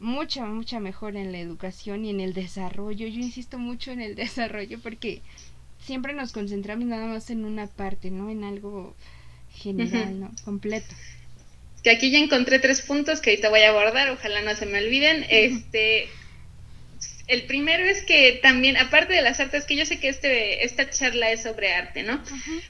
mucha, mucha mejor en la educación y en el desarrollo. Yo insisto mucho en el desarrollo porque siempre nos concentramos nada más en una parte, ¿no? En algo general, ¿no? Completo que aquí ya encontré tres puntos que ahorita voy a abordar, ojalá no se me olviden. Este, el primero es que también, aparte de las artes, que yo sé que este, esta charla es sobre arte, ¿no?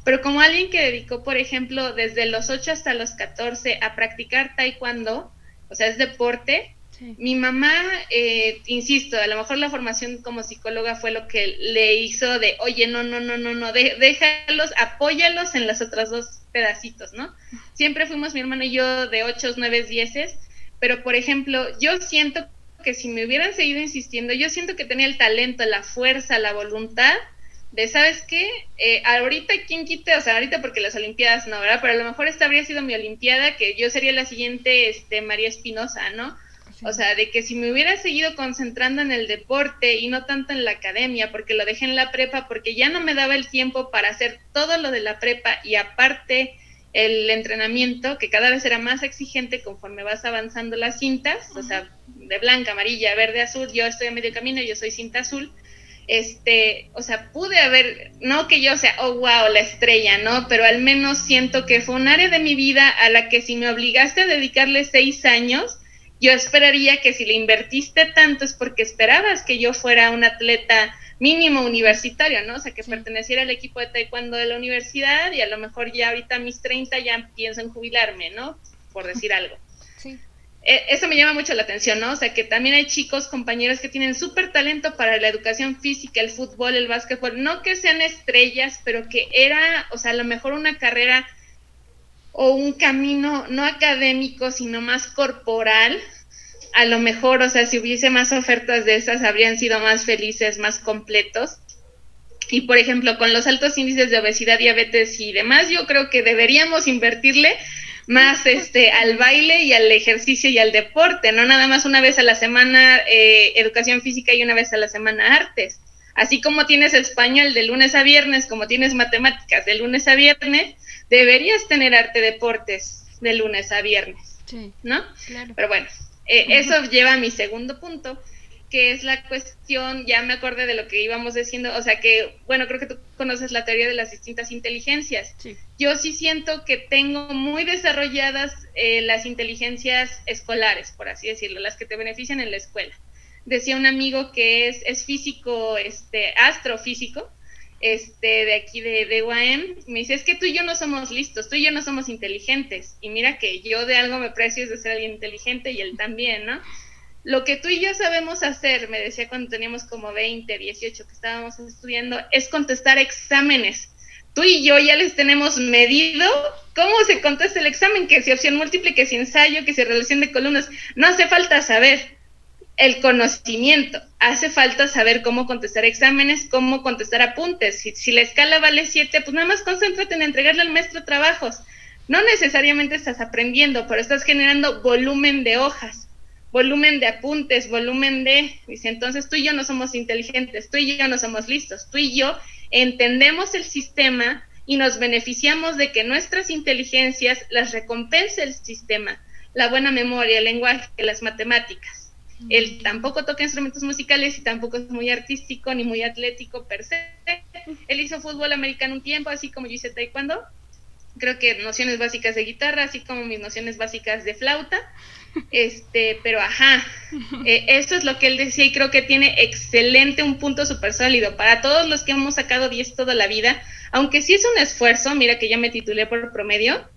Pero como alguien que dedicó, por ejemplo, desde los 8 hasta los 14 a practicar taekwondo, o sea, es deporte, mi mamá, eh, insisto, a lo mejor la formación como psicóloga fue lo que le hizo de, oye, no, no, no, no, no, déjalos, apóyalos en las otras dos pedacitos, ¿no? Siempre fuimos mi hermano y yo de 8, 9, 10, pero por ejemplo, yo siento que si me hubieran seguido insistiendo, yo siento que tenía el talento, la fuerza, la voluntad de, ¿sabes qué? Eh, ahorita, ¿quién quite? O sea, ahorita porque las Olimpiadas no, ¿verdad? Pero a lo mejor esta habría sido mi Olimpiada, que yo sería la siguiente este, María Espinosa, ¿no? O sea, de que si me hubiera seguido concentrando en el deporte y no tanto en la academia, porque lo dejé en la prepa, porque ya no me daba el tiempo para hacer todo lo de la prepa y aparte el entrenamiento, que cada vez era más exigente conforme vas avanzando las cintas, o sea, de blanca, amarilla, verde, azul, yo estoy a medio camino, yo soy cinta azul. Este, o sea, pude haber, no que yo sea, oh wow, la estrella, ¿no? Pero al menos siento que fue un área de mi vida a la que si me obligaste a dedicarle seis años, yo esperaría que si le invertiste tanto es porque esperabas que yo fuera un atleta mínimo universitario, ¿no? O sea, que perteneciera al equipo de taekwondo de la universidad y a lo mejor ya ahorita a mis 30 ya pienso en jubilarme, ¿no? Por decir algo. Sí. eh, eso me llama mucho la atención, ¿no? O sea, que también hay chicos, compañeros que tienen súper talento para la educación física, el fútbol, el básquetbol, no que sean estrellas, pero que era, o sea, a lo mejor una carrera o un camino no académico, sino más corporal, a lo mejor, o sea, si hubiese más ofertas de esas, habrían sido más felices, más completos. Y por ejemplo, con los altos índices de obesidad, diabetes y demás, yo creo que deberíamos invertirle más este al baile y al ejercicio y al deporte, no nada más una vez a la semana eh, educación física y una vez a la semana artes. Así como tienes español de lunes a viernes, como tienes matemáticas de lunes a viernes, deberías tener arte deportes de lunes a viernes, ¿no? Pero bueno, eh, eso lleva a mi segundo punto, que es la cuestión, ya me acordé de lo que íbamos diciendo, o sea que, bueno, creo que tú conoces la teoría de las distintas inteligencias. Yo sí siento que tengo muy desarrolladas eh, las inteligencias escolares, por así decirlo, las que te benefician en la escuela. Decía un amigo que es, es físico, este, astrofísico, este, de aquí de, de UAM, me dice, es que tú y yo no somos listos, tú y yo no somos inteligentes. Y mira que yo de algo me precio es de ser alguien inteligente y él también, ¿no? Lo que tú y yo sabemos hacer, me decía cuando teníamos como 20, 18 que estábamos estudiando, es contestar exámenes. Tú y yo ya les tenemos medido cómo se contesta el examen, que si opción múltiple, que si ensayo, que si relación de columnas. No hace falta saber el conocimiento, hace falta saber cómo contestar exámenes, cómo contestar apuntes. Si, la escala vale 7, pues nada más concéntrate en entregarle al maestro trabajos. No necesariamente estás aprendiendo, pero estás generando volumen de hojas volumen de apuntes, volumen de, dice, entonces tú y yo no somos inteligentes, tú y yo no somos listos, tú y yo entendemos el sistema y nos beneficiamos de que nuestras inteligencias las recompense el sistema, la buena memoria, el lenguaje, las matemáticas. Él tampoco toca instrumentos musicales y tampoco es muy artístico ni muy atlético per se. Él hizo fútbol americano un tiempo, así como yo hice taekwondo. Creo que nociones básicas de guitarra, así como mis nociones básicas de flauta. Este, pero ajá, eh, eso es lo que él decía y creo que tiene excelente, un punto súper sólido. Para todos los que hemos sacado 10 toda la vida, aunque sí es un esfuerzo, mira que ya me titulé por promedio,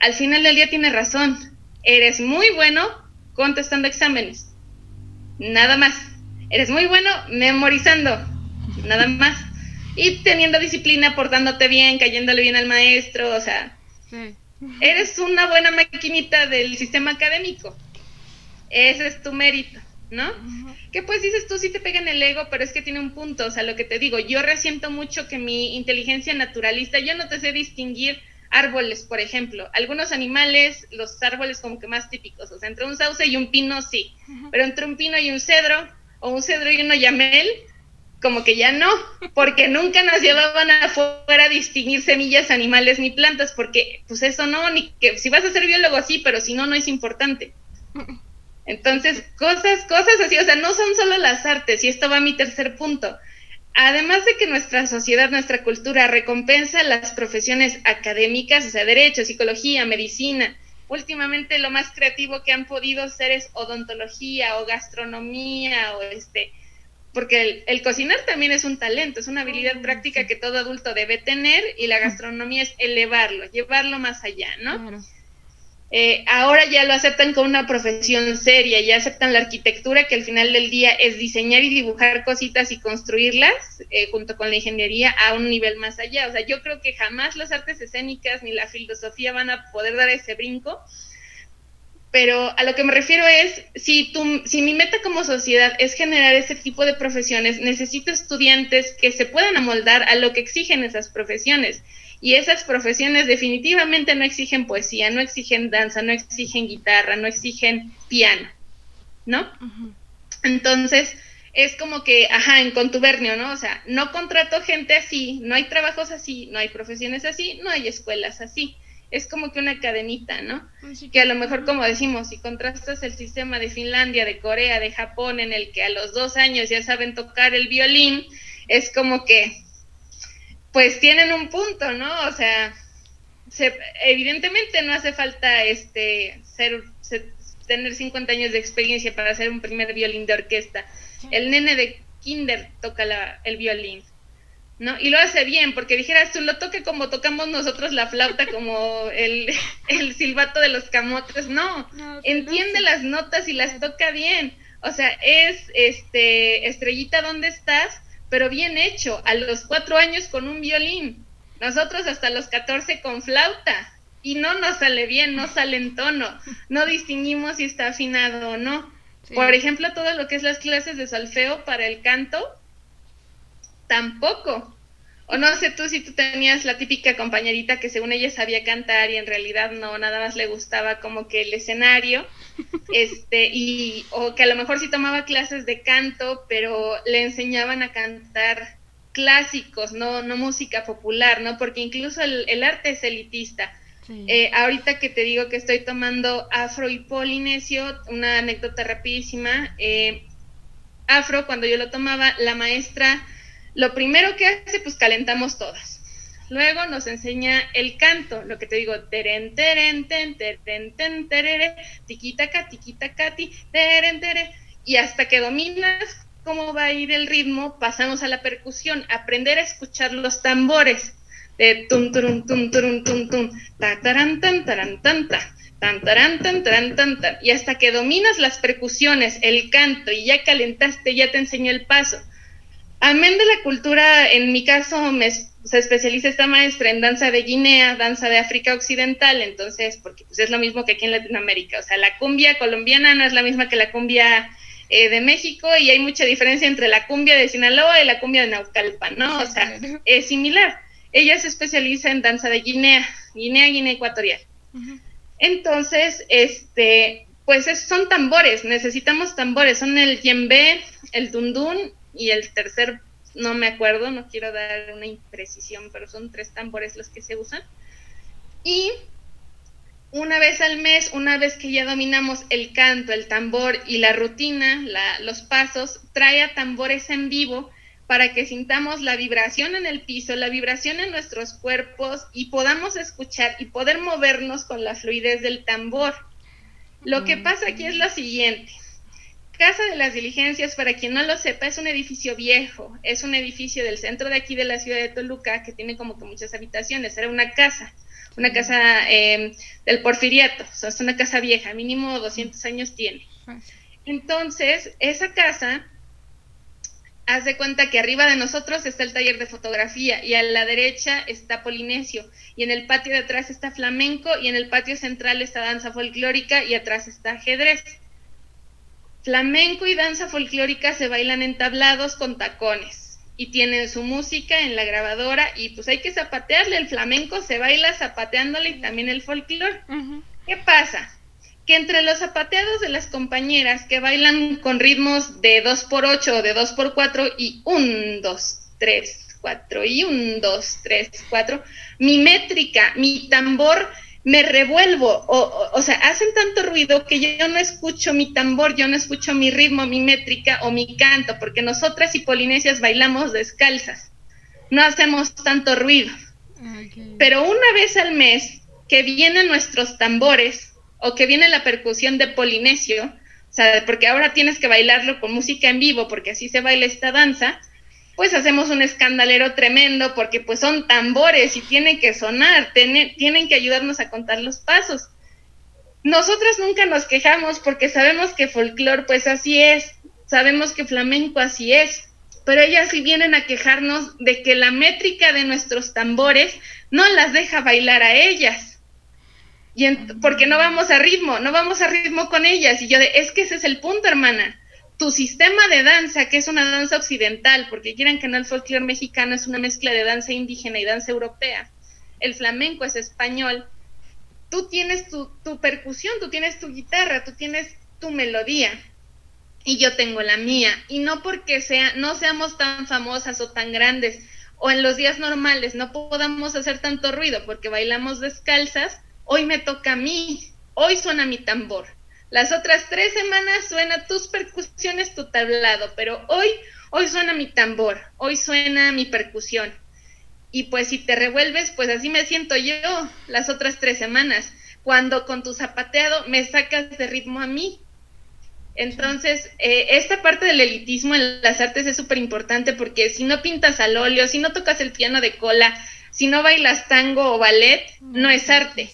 al final del día tiene razón. Eres muy bueno contestando exámenes. Nada más. Eres muy bueno memorizando. Nada más. Y teniendo disciplina, portándote bien, cayéndole bien al maestro, o sea. Sí eres una buena maquinita del sistema académico. Ese es tu mérito, ¿no? Que pues dices tú sí te pega en el ego, pero es que tiene un punto, o sea, lo que te digo, yo resiento mucho que mi inteligencia naturalista, yo no te sé distinguir árboles, por ejemplo, algunos animales, los árboles como que más típicos, o sea, entre un sauce y un pino sí, pero entre un pino y un cedro, o un cedro y un yamel, como que ya no, porque nunca nos llevaban afuera a distinguir semillas, animales ni plantas, porque pues eso no, ni que si vas a ser biólogo así, pero si no, no es importante. Entonces, cosas, cosas así, o sea, no son solo las artes, y esto va a mi tercer punto. Además de que nuestra sociedad, nuestra cultura recompensa las profesiones académicas, o sea, derecho, psicología, medicina, últimamente lo más creativo que han podido ser es odontología o gastronomía o este porque el, cocinar también es un talento, es una habilidad práctica que todo adulto debe tener y la gastronomía es elevarlo, llevarlo más allá, ¿no? Eh, ahora ya lo aceptan como una profesión seria, ya aceptan la arquitectura que al final del día es diseñar y dibujar cositas y construirlas eh, junto con la ingeniería a un nivel más allá. O sea, yo creo que jamás las artes escénicas ni la filosofía van a poder dar ese brinco, pero a lo que me refiero es, si, tu, si mi meta como sociedad es generar ese tipo de profesiones, necesito estudiantes que se puedan amoldar a lo que exigen esas profesiones. Y esas profesiones definitivamente no exigen poesía, no exigen danza, no exigen guitarra, no exigen piano, ¿no? Entonces, es como que, ajá, en contubernio, ¿no? O sea, no contrato gente así, no hay trabajos así, no hay profesiones así, no hay escuelas así es como que una cadenita, ¿no? Que a lo mejor, como decimos, si contrastas el sistema de Finlandia, de Corea, de Japón, en el que a los dos años ya saben tocar el violín, es como que, pues tienen un punto, ¿no? O sea, evidentemente no hace falta este ser, tener 50 años de experiencia para hacer un primer violín de orquesta. El nene de kinder toca la, el violín ¿no? Y lo hace bien, porque dijeras, tú lo toque como tocamos nosotros la flauta, como el, el silbato de los camotes, no, entiende las notas y las toca bien, o sea, es, este, estrellita, ¿dónde estás? Pero bien hecho, a los cuatro años con un violín, nosotros hasta los catorce con flauta, y no nos sale bien, no sale en tono, no distinguimos si está afinado o no. Por ejemplo, todo lo que es las clases de solfeo para el canto, tampoco. O no sé tú si tú tenías la típica compañerita que según ella sabía cantar y en realidad no, nada más le gustaba como que el escenario, este, y, o que a lo mejor sí tomaba clases de canto, pero le enseñaban a cantar clásicos, no, no música popular, ¿no? Porque incluso el, arte es elitista. Eh, ahorita que te digo que estoy tomando afro y polinesio, una anécdota rapidísima. Eh, afro, cuando yo lo tomaba, la maestra lo primero que hace, pues calentamos todas. Luego nos enseña el canto, lo que te digo, teren, teren, ten, teren, ten, terere, tiquitaca, tiquitaca, ti, teren, tere, y hasta que dominas cómo va a ir el ritmo, pasamos a la percusión, aprender a escuchar los tambores, de tum, tum, tum, tum, tum, tum, ta, taran, tan, taran, tan, ta, tan, taran, tan, taran, tan, tan, y hasta que dominas las percusiones, el canto, y ya calentaste, ya te enseñó el paso, Amén de la cultura, en mi caso me, se especializa esta maestra en danza de Guinea, danza de África Occidental, entonces, porque pues, es lo mismo que aquí en Latinoamérica, o sea, la cumbia colombiana no es la misma que la cumbia eh, de México y hay mucha diferencia entre la cumbia de Sinaloa y la cumbia de Naucalpan, ¿no? O sea, es similar. Ella se especializa en danza de Guinea, Guinea, Guinea Ecuatorial. Entonces, este, pues son tambores, necesitamos tambores, son el yembe, el dundún y el tercer no me acuerdo, no quiero dar una imprecisión, pero son tres tambores los que se usan. Y una vez al mes, una vez que ya dominamos el canto, el tambor y la rutina, los pasos, trae a tambores en vivo para que sintamos la vibración en el piso, la vibración en nuestros cuerpos y podamos escuchar y poder movernos con la fluidez del tambor. Lo que pasa aquí es lo siguiente. Casa de las Diligencias, para quien no lo sepa, es un edificio viejo, es un edificio del centro de aquí de la ciudad de Toluca que tiene como que muchas habitaciones, era una casa, una casa em, del porfiriato, o sea, es una casa vieja, mínimo 200 años tiene. Entonces, esa casa, haz de cuenta que arriba de nosotros está el taller de fotografía y a la derecha está Polinesio. Y en el patio de atrás está flamenco y en el patio central está danza folclórica y atrás está ajedrez. Flamenco y danza folclórica se bailan en tablados con tacones y tienen su música en la grabadora y pues hay que zapatearle. El flamenco se baila zapateándole y también el folclore. ¿Qué pasa? Que entre los zapateados de las compañeras que bailan con ritmos de 2x8 o de 2x4 y 1, 2, 3, 4 y 1, 2, 3, 4, mi métrica, mi tambor me revuelvo, o, o, sea, hacen tanto ruido que yo, no escucho mi tambor, yo no escucho mi ritmo, mi métrica o mi canto, porque nosotras y polinesias bailamos descalzas, no hacemos tanto ruido. Pero una vez al mes que vienen nuestros tambores o que viene la percusión de polinesio, o sea, porque ahora tienes que bailarlo con música en vivo, porque así se baila esta danza, pues hacemos un escandalero tremendo porque pues son tambores y tienen que sonar, tienen que ayudarnos a contar los pasos. Nosotras nunca nos quejamos porque sabemos que folclore pues así es, sabemos que flamenco así es, pero ellas sí vienen a quejarnos de que la métrica de nuestros tambores no las deja bailar a ellas. Y porque no vamos a ritmo, no vamos a ritmo con ellas. Y yo de, es que ese es el punto, hermana tu sistema de danza, que es una danza occidental, porque quieran que no el folclore mexicano es una mezcla de danza indígena y danza europea, el flamenco es español, tú tienes tu, tu percusión, tú tienes tu guitarra, tú tienes tu melodía y yo tengo la mía y no porque sea no seamos tan famosas o tan grandes o en los días normales no podamos hacer tanto ruido porque bailamos descalzas, hoy me toca a mí, hoy suena mi tambor las otras tres semanas suena tus percusiones, tu tablado, pero hoy, hoy suena mi tambor, hoy suena mi percusión. Y pues si te revuelves, pues así me siento yo las otras tres semanas, cuando con tu zapateado me sacas de ritmo a mí. Entonces, eh, esta parte del elitismo en las artes es súper importante porque si no pintas al óleo, si no tocas el piano de cola, si no bailas tango o ballet, no, es arte.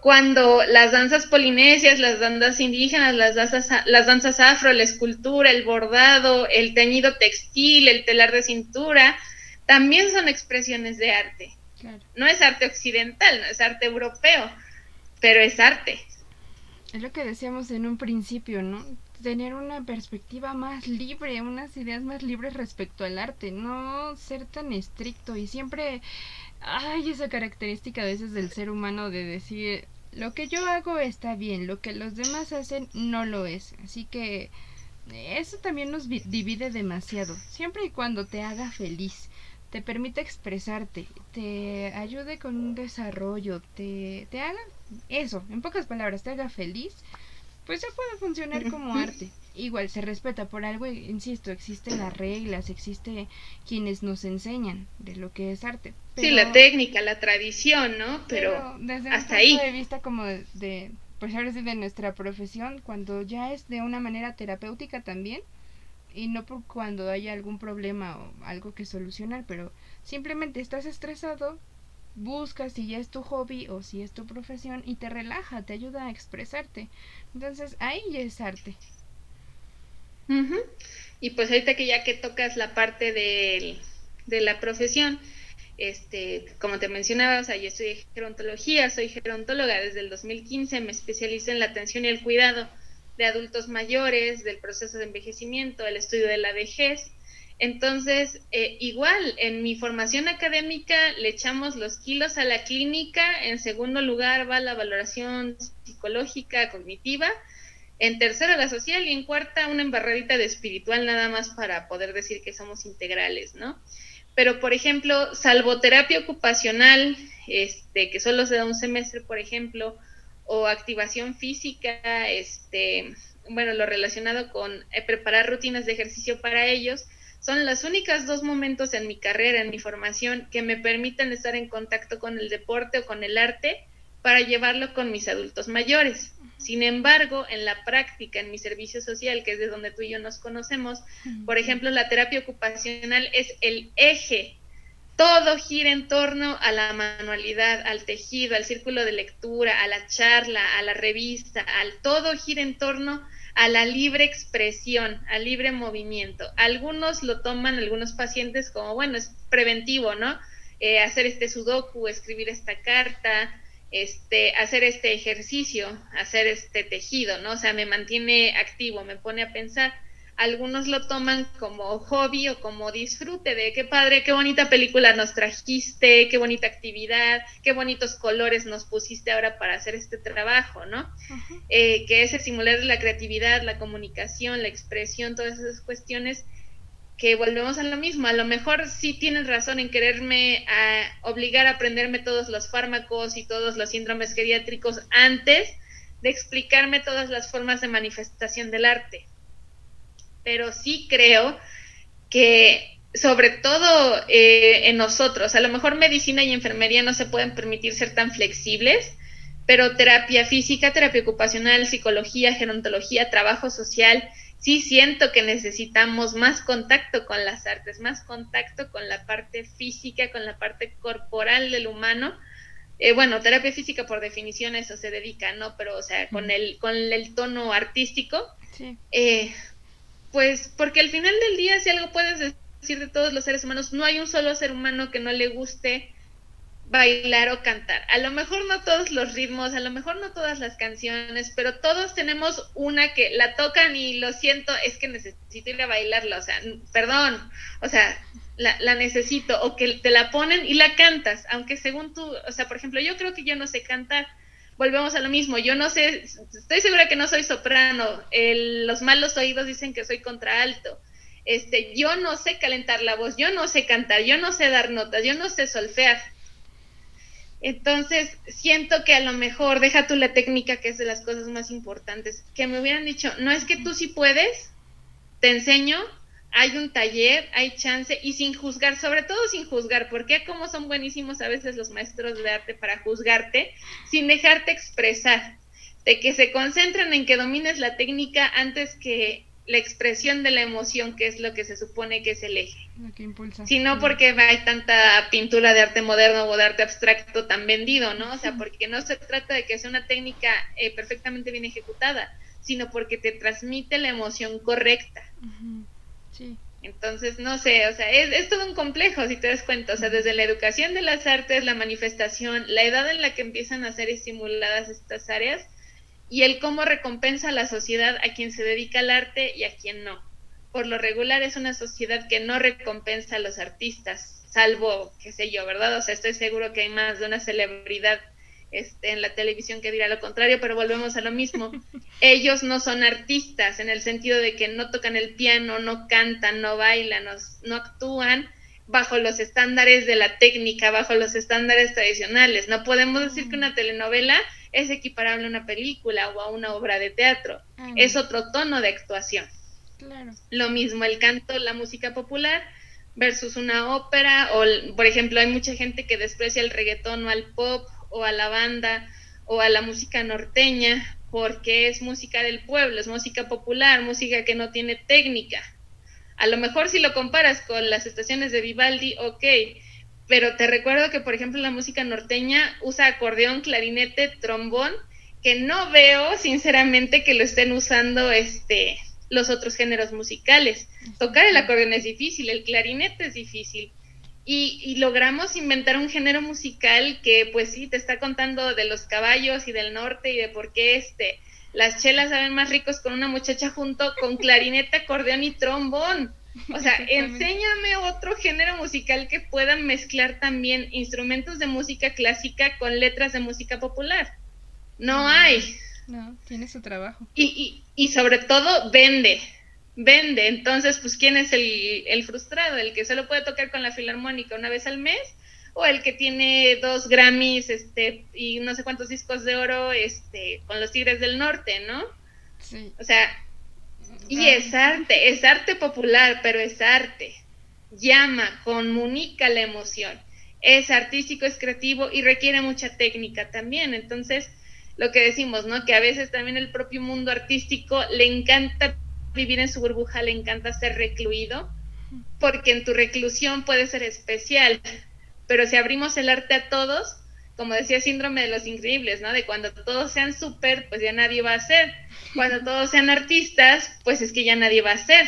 Cuando las danzas polinesias, las danzas indígenas, las danzas, las danzas afro, la escultura, el bordado, el teñido textil, el telar de cintura, también son expresiones de arte. No es arte occidental, no es arte europeo, pero es arte. Es lo que decíamos en un principio, ¿no? Tener una perspectiva más libre, unas ideas más libres respecto al arte, no ser tan estricto y siempre hay esa característica a veces del ser humano de decir lo que yo hago está bien, lo que los demás hacen no lo es. Así que eso también nos divide demasiado, siempre y cuando te haga feliz te permite expresarte, te ayude con un desarrollo, te, te haga eso, en pocas palabras, te haga feliz, pues ya puede funcionar como arte. Igual se respeta por algo, insisto, existen las reglas, existe quienes nos enseñan de lo que es arte. sí, la técnica, la tradición, ¿no? Pero, desde hasta un punto de vista como de, pues ahora sí de nuestra profesión, cuando ya es de una manera terapéutica también, y no por cuando haya algún problema o algo que solucionar, pero simplemente estás estresado, buscas si ya es tu hobby o si es tu profesión y te relaja, te ayuda a expresarte. Entonces ahí ya es arte. Y pues ahorita que ya que tocas la parte de, de la profesión, este, como te mencionaba, o sea, yo estudié gerontología, soy gerontóloga desde el 2015, me especializo en la atención y el cuidado de adultos mayores, del proceso de envejecimiento, el estudio de la vejez. Entonces, eh, igual, en mi formación académica le echamos los kilos a la clínica, en segundo lugar va la valoración psicológica, cognitiva, en tercera la social y en cuarta una embarradita de espiritual nada más para poder decir que somos integrales, ¿no? Pero, por ejemplo, salvo terapia ocupacional, este, que solo se da un semestre, por ejemplo, o activación física, este, bueno, lo relacionado con eh, preparar rutinas de ejercicio para ellos, son los únicos dos momentos en mi carrera, en mi formación, que me permiten estar en contacto con el deporte o con el arte para llevarlo con mis adultos mayores. Sin embargo, en la práctica, en mi servicio social, que es de donde tú y yo nos conocemos, por ejemplo, la terapia ocupacional es el eje. Todo gira en torno a la manualidad, al tejido, al círculo de lectura, a la charla, a la revista, al todo gira en torno a la libre expresión, al libre movimiento. Algunos lo toman, algunos pacientes, como, bueno, es preventivo, ¿no? Eh, hacer este sudoku, escribir esta carta, este, hacer este ejercicio, hacer este tejido, ¿no? O sea, me mantiene activo, me pone a pensar algunos lo toman como hobby o como disfrute de qué padre, qué bonita película nos trajiste, qué bonita actividad, qué bonitos colores nos pusiste ahora para hacer este trabajo, ¿no? Eh, que es simular la creatividad, la comunicación, la expresión, todas esas cuestiones que volvemos a lo mismo. A lo mejor sí tienen razón en quererme a obligar a aprenderme todos los fármacos y todos los síndromes geriátricos antes de explicarme todas las formas de manifestación del arte pero sí creo que sobre todo eh, en nosotros, a lo mejor medicina y enfermería no se pueden permitir ser tan flexibles, pero terapia física, terapia ocupacional, psicología, gerontología, trabajo social, sí siento que necesitamos más contacto con las artes, más contacto con la parte física, con la parte corporal del humano. Eh, bueno, terapia física por definición eso se dedica, ¿no? Pero, o sea, con el, con el tono artístico. Sí. Eh, pues porque al final del día, si algo puedes decir de todos los seres humanos, no hay un solo ser humano que no le guste bailar o cantar. A lo mejor no todos los ritmos, a lo mejor no todas las canciones, pero todos tenemos una que la tocan y lo siento, es que necesito ir a bailarla, o sea, perdón, o sea, la, la, necesito, o que te la ponen y la cantas, aunque según tú, o sea, por ejemplo, yo creo que yo no sé cantar, volvemos a lo mismo. Yo no sé, estoy segura que no soy soprano. los malos oídos dicen que soy contraalto. Este, yo no sé calentar la voz, yo no sé cantar, yo no sé dar notas, yo no sé solfear. Entonces, siento que a lo mejor, deja tú la técnica, que es de las cosas más importantes, que me hubieran dicho, no es que tú sí puedes, te enseño, hay un taller, hay chance y sin juzgar, sobre todo sin juzgar, porque como son buenísimos a veces los maestros de arte para juzgarte, sin dejarte expresar, de que se concentran en que domines la técnica antes que la expresión de la emoción, que es lo que se supone que es el eje. Lo que impulsa. Sino porque hay tanta pintura de arte moderno o de arte abstracto tan vendido, ¿no? O sea, porque no se trata de que sea una técnica eh, perfectamente bien ejecutada, sino porque te transmite la emoción correcta. Entonces, no sé, o sea, es, es, todo un complejo, si te das cuenta, o sea, desde la educación de las artes, la manifestación, la edad en la que empiezan a ser estimuladas estas áreas, y el cómo recompensa a la sociedad a quien se dedica al arte y a quien no. Por lo regular es una sociedad que no recompensa a los artistas, salvo, qué sé yo, ¿verdad? O sea, estoy seguro que hay más de una celebridad este, en la televisión que dirá lo contrario, pero volvemos a lo mismo. Ellos no son artistas en el sentido de que no tocan el piano, no cantan, no bailan, no, no actúan bajo los estándares de la técnica, bajo los estándares tradicionales. No podemos decir que una telenovela es equiparable a una película o a una obra de teatro. Ah, es otro tono de actuación. Lo mismo el canto, la música popular versus una ópera o, por ejemplo, hay mucha gente que desprecia el reggaetón o al pop o a la banda o a la música norteña porque es música del pueblo, es música popular, música que no tiene técnica. A lo mejor si lo comparas con las estaciones de Vivaldi, ok, pero te recuerdo que, por ejemplo, la música norteña usa acordeón, clarinete, trombón, que no veo, sinceramente, que lo estén usando este, los otros géneros musicales. Tocar el acordeón es difícil, el clarinete es difícil. Y, y, logramos inventar un género musical que, pues sí, te está contando de los caballos y del norte y de por qué este, las chelas saben más ricos con una muchacha junto con clarinete, acordeón y trombón. O sea, enséñame otro género musical que pueda mezclar también instrumentos de música clásica con letras de música popular. No, hay. No, tiene su trabajo. Y, y, y, sobre todo vende, vende. Entonces, pues, ¿quién es el, el frustrado? ¿El que solo puede tocar con la filarmónica una vez al mes? ¿O el que tiene dos Grammys este, y no sé cuántos discos de oro este, con los Tigres del Norte, ¿no? Sí. O sea, y es arte, es arte popular, pero es arte. Llama, comunica la emoción. Es artístico, es creativo y requiere mucha técnica también. Entonces, lo que decimos, ¿no? Que a veces también el propio mundo artístico le encanta vivir en su burbuja, le encanta ser recluido, porque en tu reclusión puede ser especial. Pero si abrimos el arte a todos, como decía, síndrome de los increíbles, ¿no? De cuando todos sean súper, pues ya nadie va a ser. Cuando todos sean artistas, pues es que ya nadie va a ser.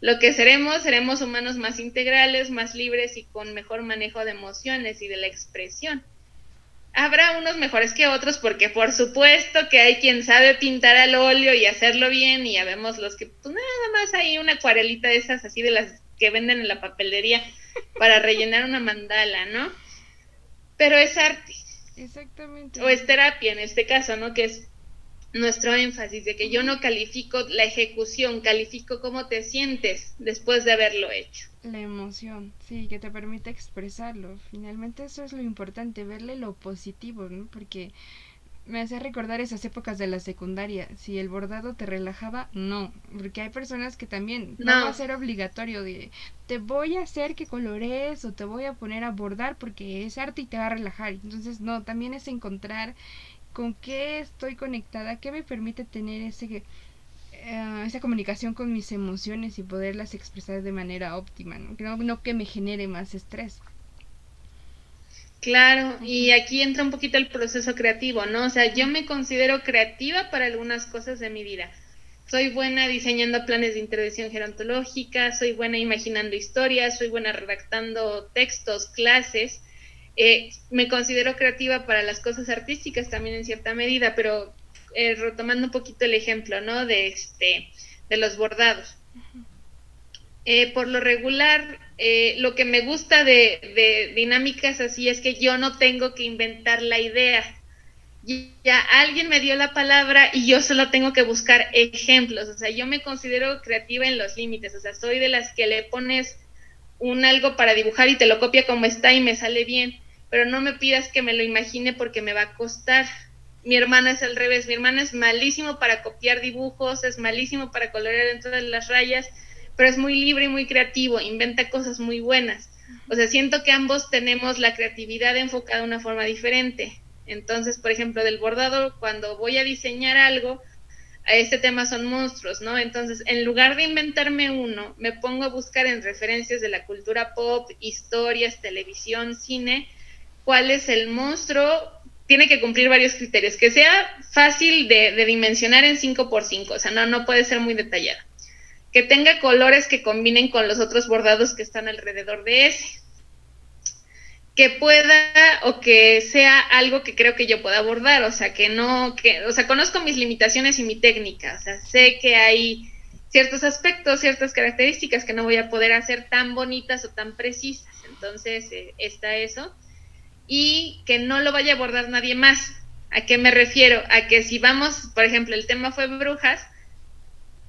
Lo que seremos, seremos humanos más integrales, más libres y con mejor manejo de emociones y de la expresión. Habrá unos mejores que otros porque por supuesto que hay quien sabe pintar al óleo y hacerlo bien y ya vemos los que pues nada más hay una acuarelita de esas así de las que venden en la papelería para rellenar una mandala, ¿no? pero es arte. Exactamente. O es terapia en este caso, ¿no? Que es nuestro énfasis de que yo no califico la ejecución, califico cómo te sientes después de haberlo hecho. La emoción, sí, que te permite expresarlo. Finalmente eso es lo importante, verle lo positivo, ¿no? Porque me hace recordar esas épocas de la secundaria. Si el bordado te relajaba, no. Porque hay personas que también no, va a ser obligatorio de te voy a hacer que colorees o te voy a poner a bordar porque es arte y te va a relajar. Entonces, no, también es encontrar con qué estoy conectada, qué me permite tener ese uh, esa comunicación con mis emociones y poderlas expresar de manera óptima, ¿no? No, no que me genere más estrés. Claro, y aquí entra un poquito el proceso creativo, ¿no? O sea, yo me considero creativa para algunas cosas de mi vida. Soy buena diseñando planes de intervención gerontológica, soy buena imaginando historias, soy buena redactando textos, clases. Eh, me considero creativa para las cosas artísticas también en cierta medida, pero eh, retomando un poquito el ejemplo, ¿no? De este, de los bordados. Eh, por lo regular, eh, lo que me gusta de, dinámicas así es que yo no tengo que inventar la idea. Ya alguien me dio la palabra y yo solo tengo que buscar ejemplos. O sea, yo me considero creativa en los límites. O sea, soy de las que le pones un algo para dibujar y te lo copia como está y me sale bien. Pero no me pidas que me lo imagine porque me va a costar. Mi hermana es al revés. Mi hermana es malísimo para copiar dibujos, es malísimo para colorear dentro de las rayas pero es muy libre y muy creativo, inventa cosas muy buenas. O sea, siento que ambos tenemos la creatividad enfocada de una forma diferente. Entonces, por ejemplo, del bordado, cuando voy a diseñar algo, a este tema son monstruos, ¿no? Entonces, en lugar de inventarme uno, me pongo a buscar en referencias de la cultura pop, historias, televisión, cine, cuál es el monstruo. Tiene que cumplir varios criterios, que sea fácil de, dimensionar en 5x5, o sea, no, no puede ser muy detallado. Que tenga colores que combinen con los otros bordados que están alrededor de ese que pueda o que sea algo que creo que yo pueda abordar, o sea, que no, que, o sea, conozco mis limitaciones y mi técnica, o sea, sé que hay ciertos aspectos, ciertas características que no voy a poder hacer tan bonitas o tan precisas, entonces eh, está eso, y que no lo vaya a abordar nadie más. ¿A qué me refiero? A que si vamos, por ejemplo, el tema fue brujas,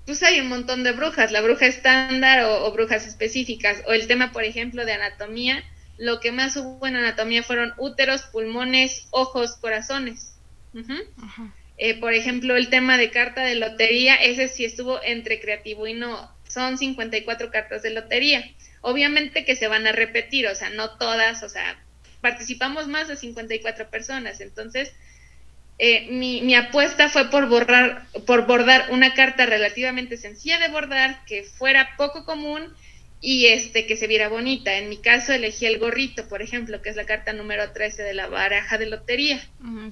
pues hay un montón de brujas, la bruja estándar o brujas específicas, o el tema, por ejemplo, de anatomía, lo que más hubo en anatomía fueron úteros, pulmones, ojos, corazones. Eh, por ejemplo, el tema de carta de lotería, ese sí estuvo entre creativo y no. Son 54 cartas de lotería. Obviamente que se van a repetir, o sea, no todas, o sea, participamos más de 54 personas. Entonces, eh, mi, mi, apuesta fue por borrar, por bordar una carta relativamente sencilla de bordar, que fuera poco común y este que se viera bonita. En mi caso elegí el gorrito, por ejemplo, que es la carta número 13 de la baraja de lotería. Ah,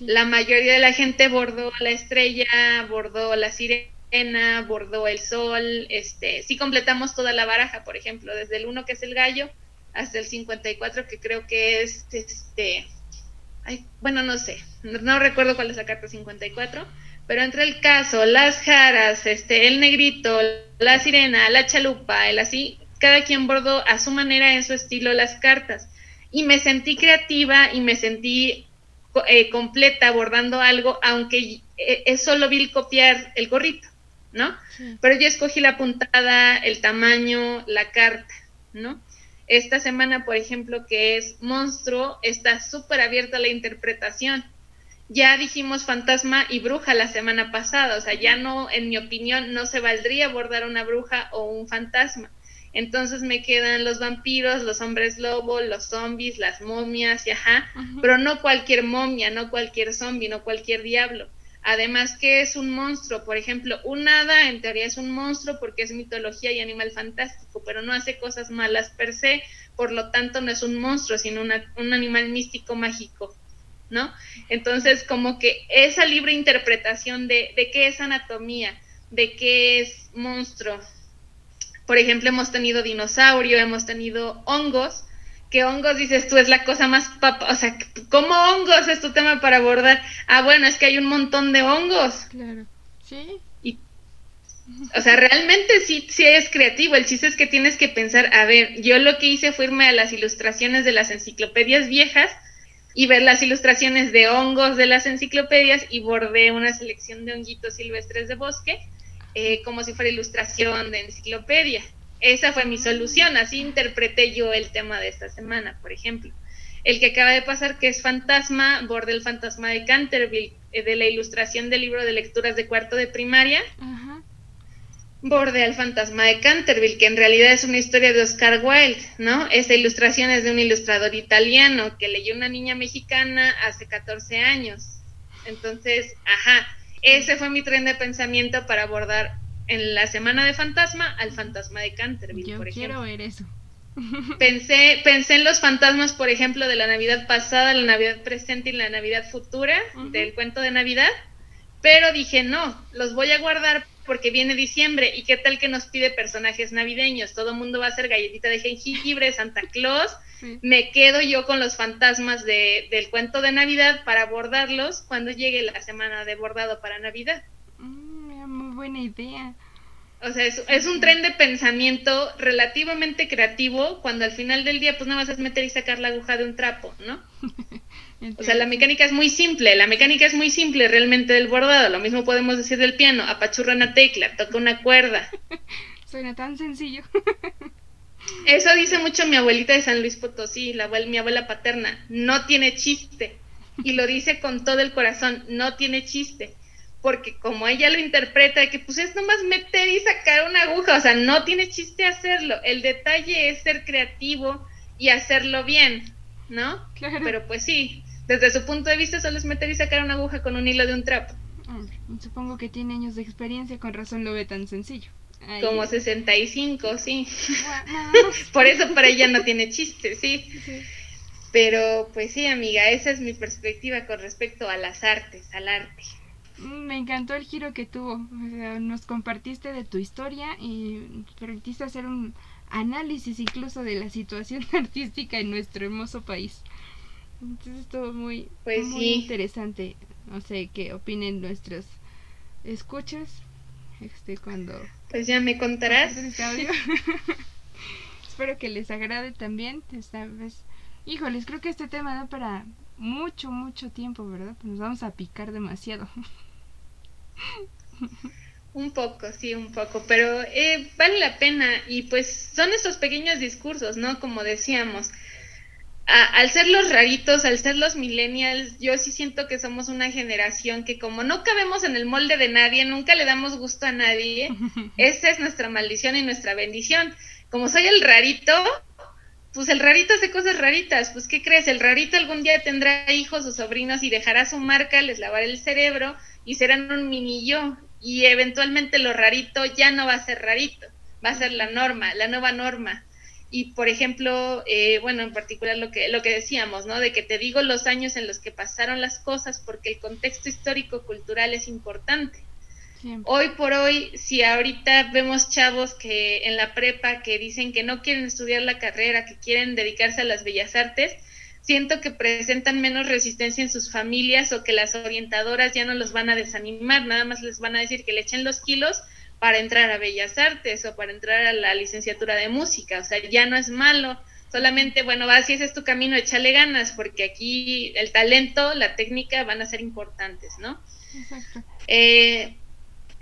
la mayoría de la gente bordó la estrella, bordó la sirena, bordó el sol, este, sí completamos toda la baraja, por ejemplo, desde el 1 que es el gallo hasta el 54 que creo que es este ay, bueno, no sé, no, no recuerdo cuál es la carta 54 pero entre el caso, las jaras, este, el negrito, la sirena, la chalupa, el así, cada quien bordó a su manera, en su estilo, las cartas. Y me sentí creativa y me sentí eh, completa bordando algo, aunque eh, es solo vi copiar el gorrito, ¿no? Pero yo escogí la puntada, el tamaño, la carta, ¿no? Esta semana, por ejemplo, que es monstruo, está súper abierta la interpretación ya dijimos fantasma y bruja la semana pasada, o sea, ya no, en mi opinión, no se valdría abordar una bruja o un fantasma. Entonces me quedan los vampiros, los hombres lobo, los zombies, las momias y ajá, pero no cualquier momia, no cualquier zombie, no cualquier diablo. Además, ¿qué es un monstruo? Por ejemplo, un hada en teoría es un monstruo porque es mitología y animal fantástico, pero no hace cosas malas per se, por lo tanto no es un monstruo, sino un animal místico mágico. ¿no? Entonces, como que esa libre interpretación de, de qué es anatomía, de qué es monstruo. Por ejemplo, hemos tenido dinosaurio, hemos tenido hongos, que hongos dices tú es la cosa más papa, o sea, ¿cómo hongos es tu tema para abordar? Ah, bueno, es que hay un montón de hongos. Claro, sí. Y, o sea, realmente sí, sí es creativo, el chiste es que tienes que pensar, a ver, yo lo que hice fue irme a las ilustraciones de las enciclopedias viejas, y ver las ilustraciones de hongos de las enciclopedias y bordé una selección de honguitos silvestres de bosque eh, como si fuera ilustración de enciclopedia. Esa fue mi solución, así interpreté yo el tema de esta semana, por ejemplo. El que acaba de pasar, que es Fantasma, bordé el fantasma de Canterville, eh, de la ilustración del libro de lecturas de cuarto de primaria. Ajá borde al fantasma de Canterville, que en realidad es una historia de Oscar Wilde, ¿no? Esa ilustración es de un ilustrador italiano que leyó una niña mexicana hace 14 años. Entonces, ajá, ese fue mi tren de pensamiento para abordar en la semana de fantasma al fantasma de Canterville, por ejemplo. quiero ver eso. Pensé, pensé en los fantasmas, por ejemplo, de la Navidad pasada, la Navidad presente y la Navidad futura, del cuento de Navidad, pero dije, no, los voy a guardar porque viene diciembre y qué tal que nos pide personajes navideños, todo el mundo va a hacer galletita de jengibre, Santa Claus, me quedo yo con los fantasmas de, del cuento de Navidad para bordarlos cuando llegue la semana de bordado para Navidad. Mm, muy buena idea. O sea, es, es, un tren de pensamiento relativamente creativo cuando al final del día pues no vas a meter y sacar la aguja de un trapo, ¿no? O sea, la mecánica es muy simple, la mecánica es muy simple realmente del bordado. Lo mismo podemos decir del piano, apachurra una tecla, toca una cuerda. Suena tan sencillo. Eso dice mucho mi abuelita de San Luis Potosí, la mi abuela paterna, no tiene chiste. Y lo dice con todo el corazón, no tiene chiste. Porque como ella lo interpreta, de que pues es nomás meter y sacar una aguja, o sea, no tiene chiste hacerlo. El detalle es ser creativo y hacerlo bien, ¿no? Claro. Pero pues sí, desde su punto de vista solo es meter y sacar una aguja con un hilo de un trapo. supongo que tiene años de experiencia, con razón lo ve tan sencillo. Como 65, sí. Por eso para ella no tiene chiste, sí. Pero pues sí, amiga, esa es mi perspectiva con respecto a las artes, al arte. Me encantó el giro que tuvo. nos compartiste de tu historia y permitiste hacer un análisis incluso de la situación artística en nuestro hermoso país. Entonces estuvo muy, pues muy interesante. No sé qué opinen nuestros escuchas. Este, cuando. Pues ya me contarás. Espero que les agrade también. Esta vez. Híjoles, creo que este tema da para mucho, mucho tiempo, ¿verdad? Pues nos vamos a picar demasiado. Un poco, sí, un poco, pero eh, vale la pena y pues son estos pequeños discursos, ¿no? Como decíamos, al ser los raritos, al ser los millennials, yo sí siento que somos una generación que como no cabemos en el molde de nadie, nunca le damos gusto a nadie, esa es nuestra maldición y nuestra bendición. Como soy el rarito, pues el rarito hace cosas raritas, pues ¿qué crees? El rarito algún día tendrá hijos o sobrinos y dejará su marca, les lavará el cerebro y serán un mini yo. Y eventualmente lo rarito ya no va a ser rarito, va a ser la norma, la nueva norma y por ejemplo, eh, bueno, en particular lo que, lo que decíamos, ¿no? De que te digo los años en los que pasaron las cosas porque el contexto histórico-cultural es importante. Hoy por hoy, si ahorita vemos chavos que en la prepa que dicen que no quieren estudiar la carrera, que quieren dedicarse a las bellas artes, siento que presentan menos resistencia en sus familias o que las orientadoras ya no los van a desanimar, nada más les van a decir que le echen los kilos para entrar a Bellas Artes o para entrar a la licenciatura de música, o sea, ya no es malo, solamente, bueno, va, si ese es tu camino, échale ganas, porque aquí el talento, la técnica van a ser importantes, ¿no? Exacto. Eh,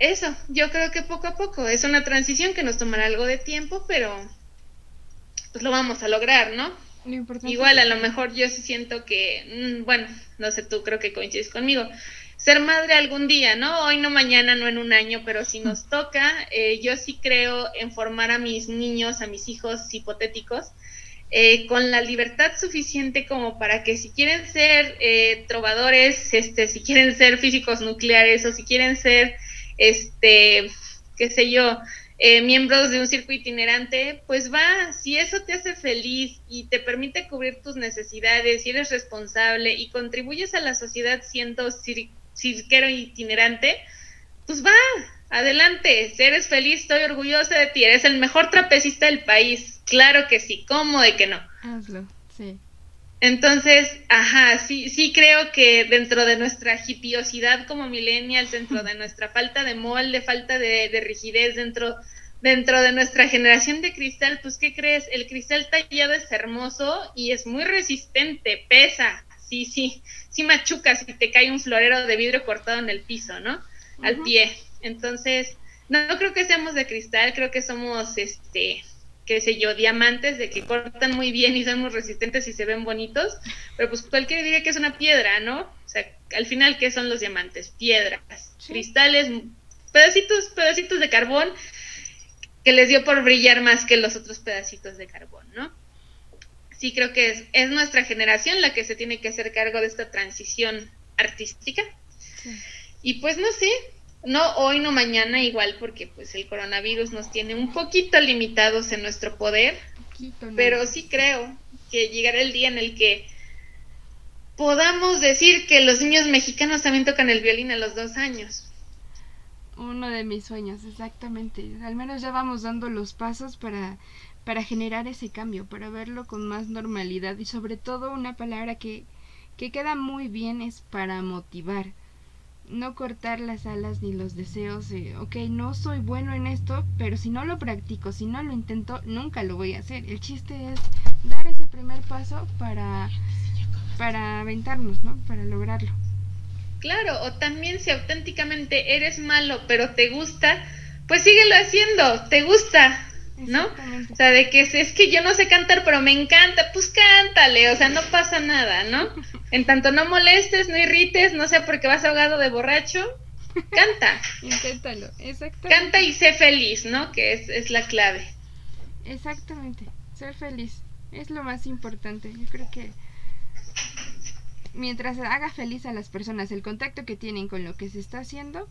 eso, yo creo que poco a poco, es una transición que nos tomará algo de tiempo, pero pues lo vamos a lograr, ¿no? Igual a lo mejor yo sí siento que, mm, bueno, no sé, tú creo que coincides conmigo, ser madre algún día, ¿no? Hoy no mañana, no en un año, pero si nos toca, eh, yo sí creo en formar a mis niños, a mis hijos hipotéticos, eh, con la libertad suficiente como para que si quieren ser eh, trovadores, este, si quieren ser físicos nucleares o si quieren ser, este, qué sé yo, miembros de un circuito itinerante, pues va, si eso te hace feliz y te permite cubrir tus necesidades, y eres responsable y contribuyes a la sociedad siendo cirquero itinerante, pues va, adelante, si eres feliz, estoy orgullosa de ti, eres el mejor trapecista del país, claro que sí, ¿cómo de que no? Hazlo, sí. Entonces, ajá, sí, sí creo que dentro de nuestra hipiosidad como millennials, dentro de nuestra falta de molde, falta de, de rigidez, dentro, dentro de nuestra generación de cristal, pues, ¿qué crees? El cristal tallado es hermoso y es muy resistente, pesa, sí, sí, sí machuca si te cae un florero de vidrio cortado en el piso, ¿no? Al pie. Entonces, no, creo que seamos de cristal, creo que somos, este, qué sé yo, diamantes de que cortan muy bien y son muy resistentes y se ven bonitos, pero pues cualquiera diría que es una piedra, ¿no? O sea, al final, ¿qué son los diamantes? Piedras, cristales, pedacitos, pedacitos de carbón que les dio por brillar más que los otros pedacitos de carbón, ¿no? sí creo que es, es nuestra generación la que se tiene que hacer cargo de esta transición artística. Y pues no sé, no hoy, no mañana igual, porque pues el coronavirus nos tiene un poquito limitados en nuestro poder, pero sí creo que llegará el día en el que podamos decir que los niños mexicanos también tocan el violín a los dos años. Uno de mis sueños, exactamente. Al menos ya vamos dando los pasos para para generar ese cambio, para verlo con más normalidad y sobre todo una palabra que, que queda muy bien es para motivar. No cortar las alas ni los deseos de, ok, no soy bueno en esto, pero si no lo practico, si no lo intento, nunca lo voy a hacer. El chiste es dar ese primer paso para, para aventarnos, ¿no? Para lograrlo. Claro, o también si auténticamente eres malo, pero te gusta, pues síguelo haciendo, te gusta, ¿no? O sea, de que es, que yo no sé cantar, pero me encanta, pues cántale, o sea, no pasa nada, ¿no? En tanto no molestes, no irrites, no sé por qué vas ahogado de borracho, canta. Inténtalo, exactamente. Canta y sé feliz, ¿no? Que es, es la clave. Exactamente, ser feliz es lo más importante. Yo creo que mientras haga feliz a las personas, el contacto que tienen con lo que se está haciendo,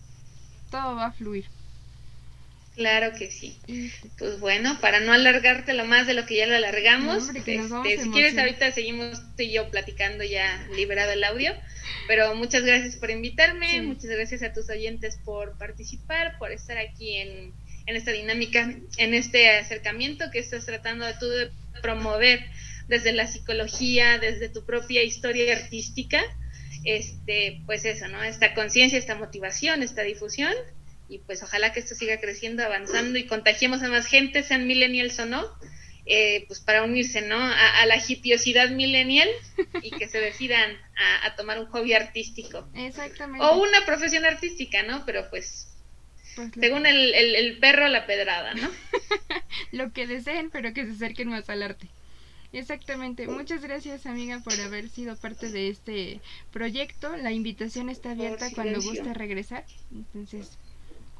todo va a fluir. Claro que sí. Pues bueno, para no alargarte lo más de lo que ya lo alargamos, este, si quieres ahorita seguimos tú y yo platicando ya liberado el audio, pero muchas gracias por invitarme, muchas gracias a tus oyentes por participar, por estar aquí en, en esta dinámica, en este acercamiento que estás tratando tú de promover desde la psicología, desde tu propia historia artística, este, pues eso, ¿no? Esta conciencia, esta motivación, esta difusión y pues ojalá que esto siga creciendo, avanzando y contagiemos a más gente, sean millennials o no, eh, pues para unirse, ¿no? A, la hipiosidad millennial y que se decidan a, tomar un hobby artístico. Exactamente. O una profesión artística, ¿no? Pero pues, pues según el, el, el, perro, la pedrada, ¿no? lo que deseen, pero que se acerquen más al arte. Exactamente. Muchas gracias, amiga, por haber sido parte de este proyecto. La invitación está abierta cuando guste regresar. Entonces,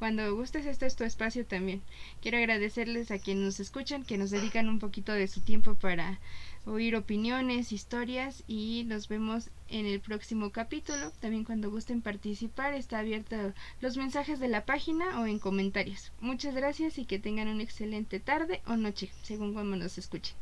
cuando gustes, este es tu espacio también. Quiero agradecerles a quienes nos escuchan, que nos dedican un poquito de su tiempo para oír opiniones, historias y nos vemos en el próximo capítulo. También cuando gusten participar, está abierto los mensajes de la página o en comentarios. Muchas gracias y que tengan una excelente tarde o noche, según cuando nos escuchen.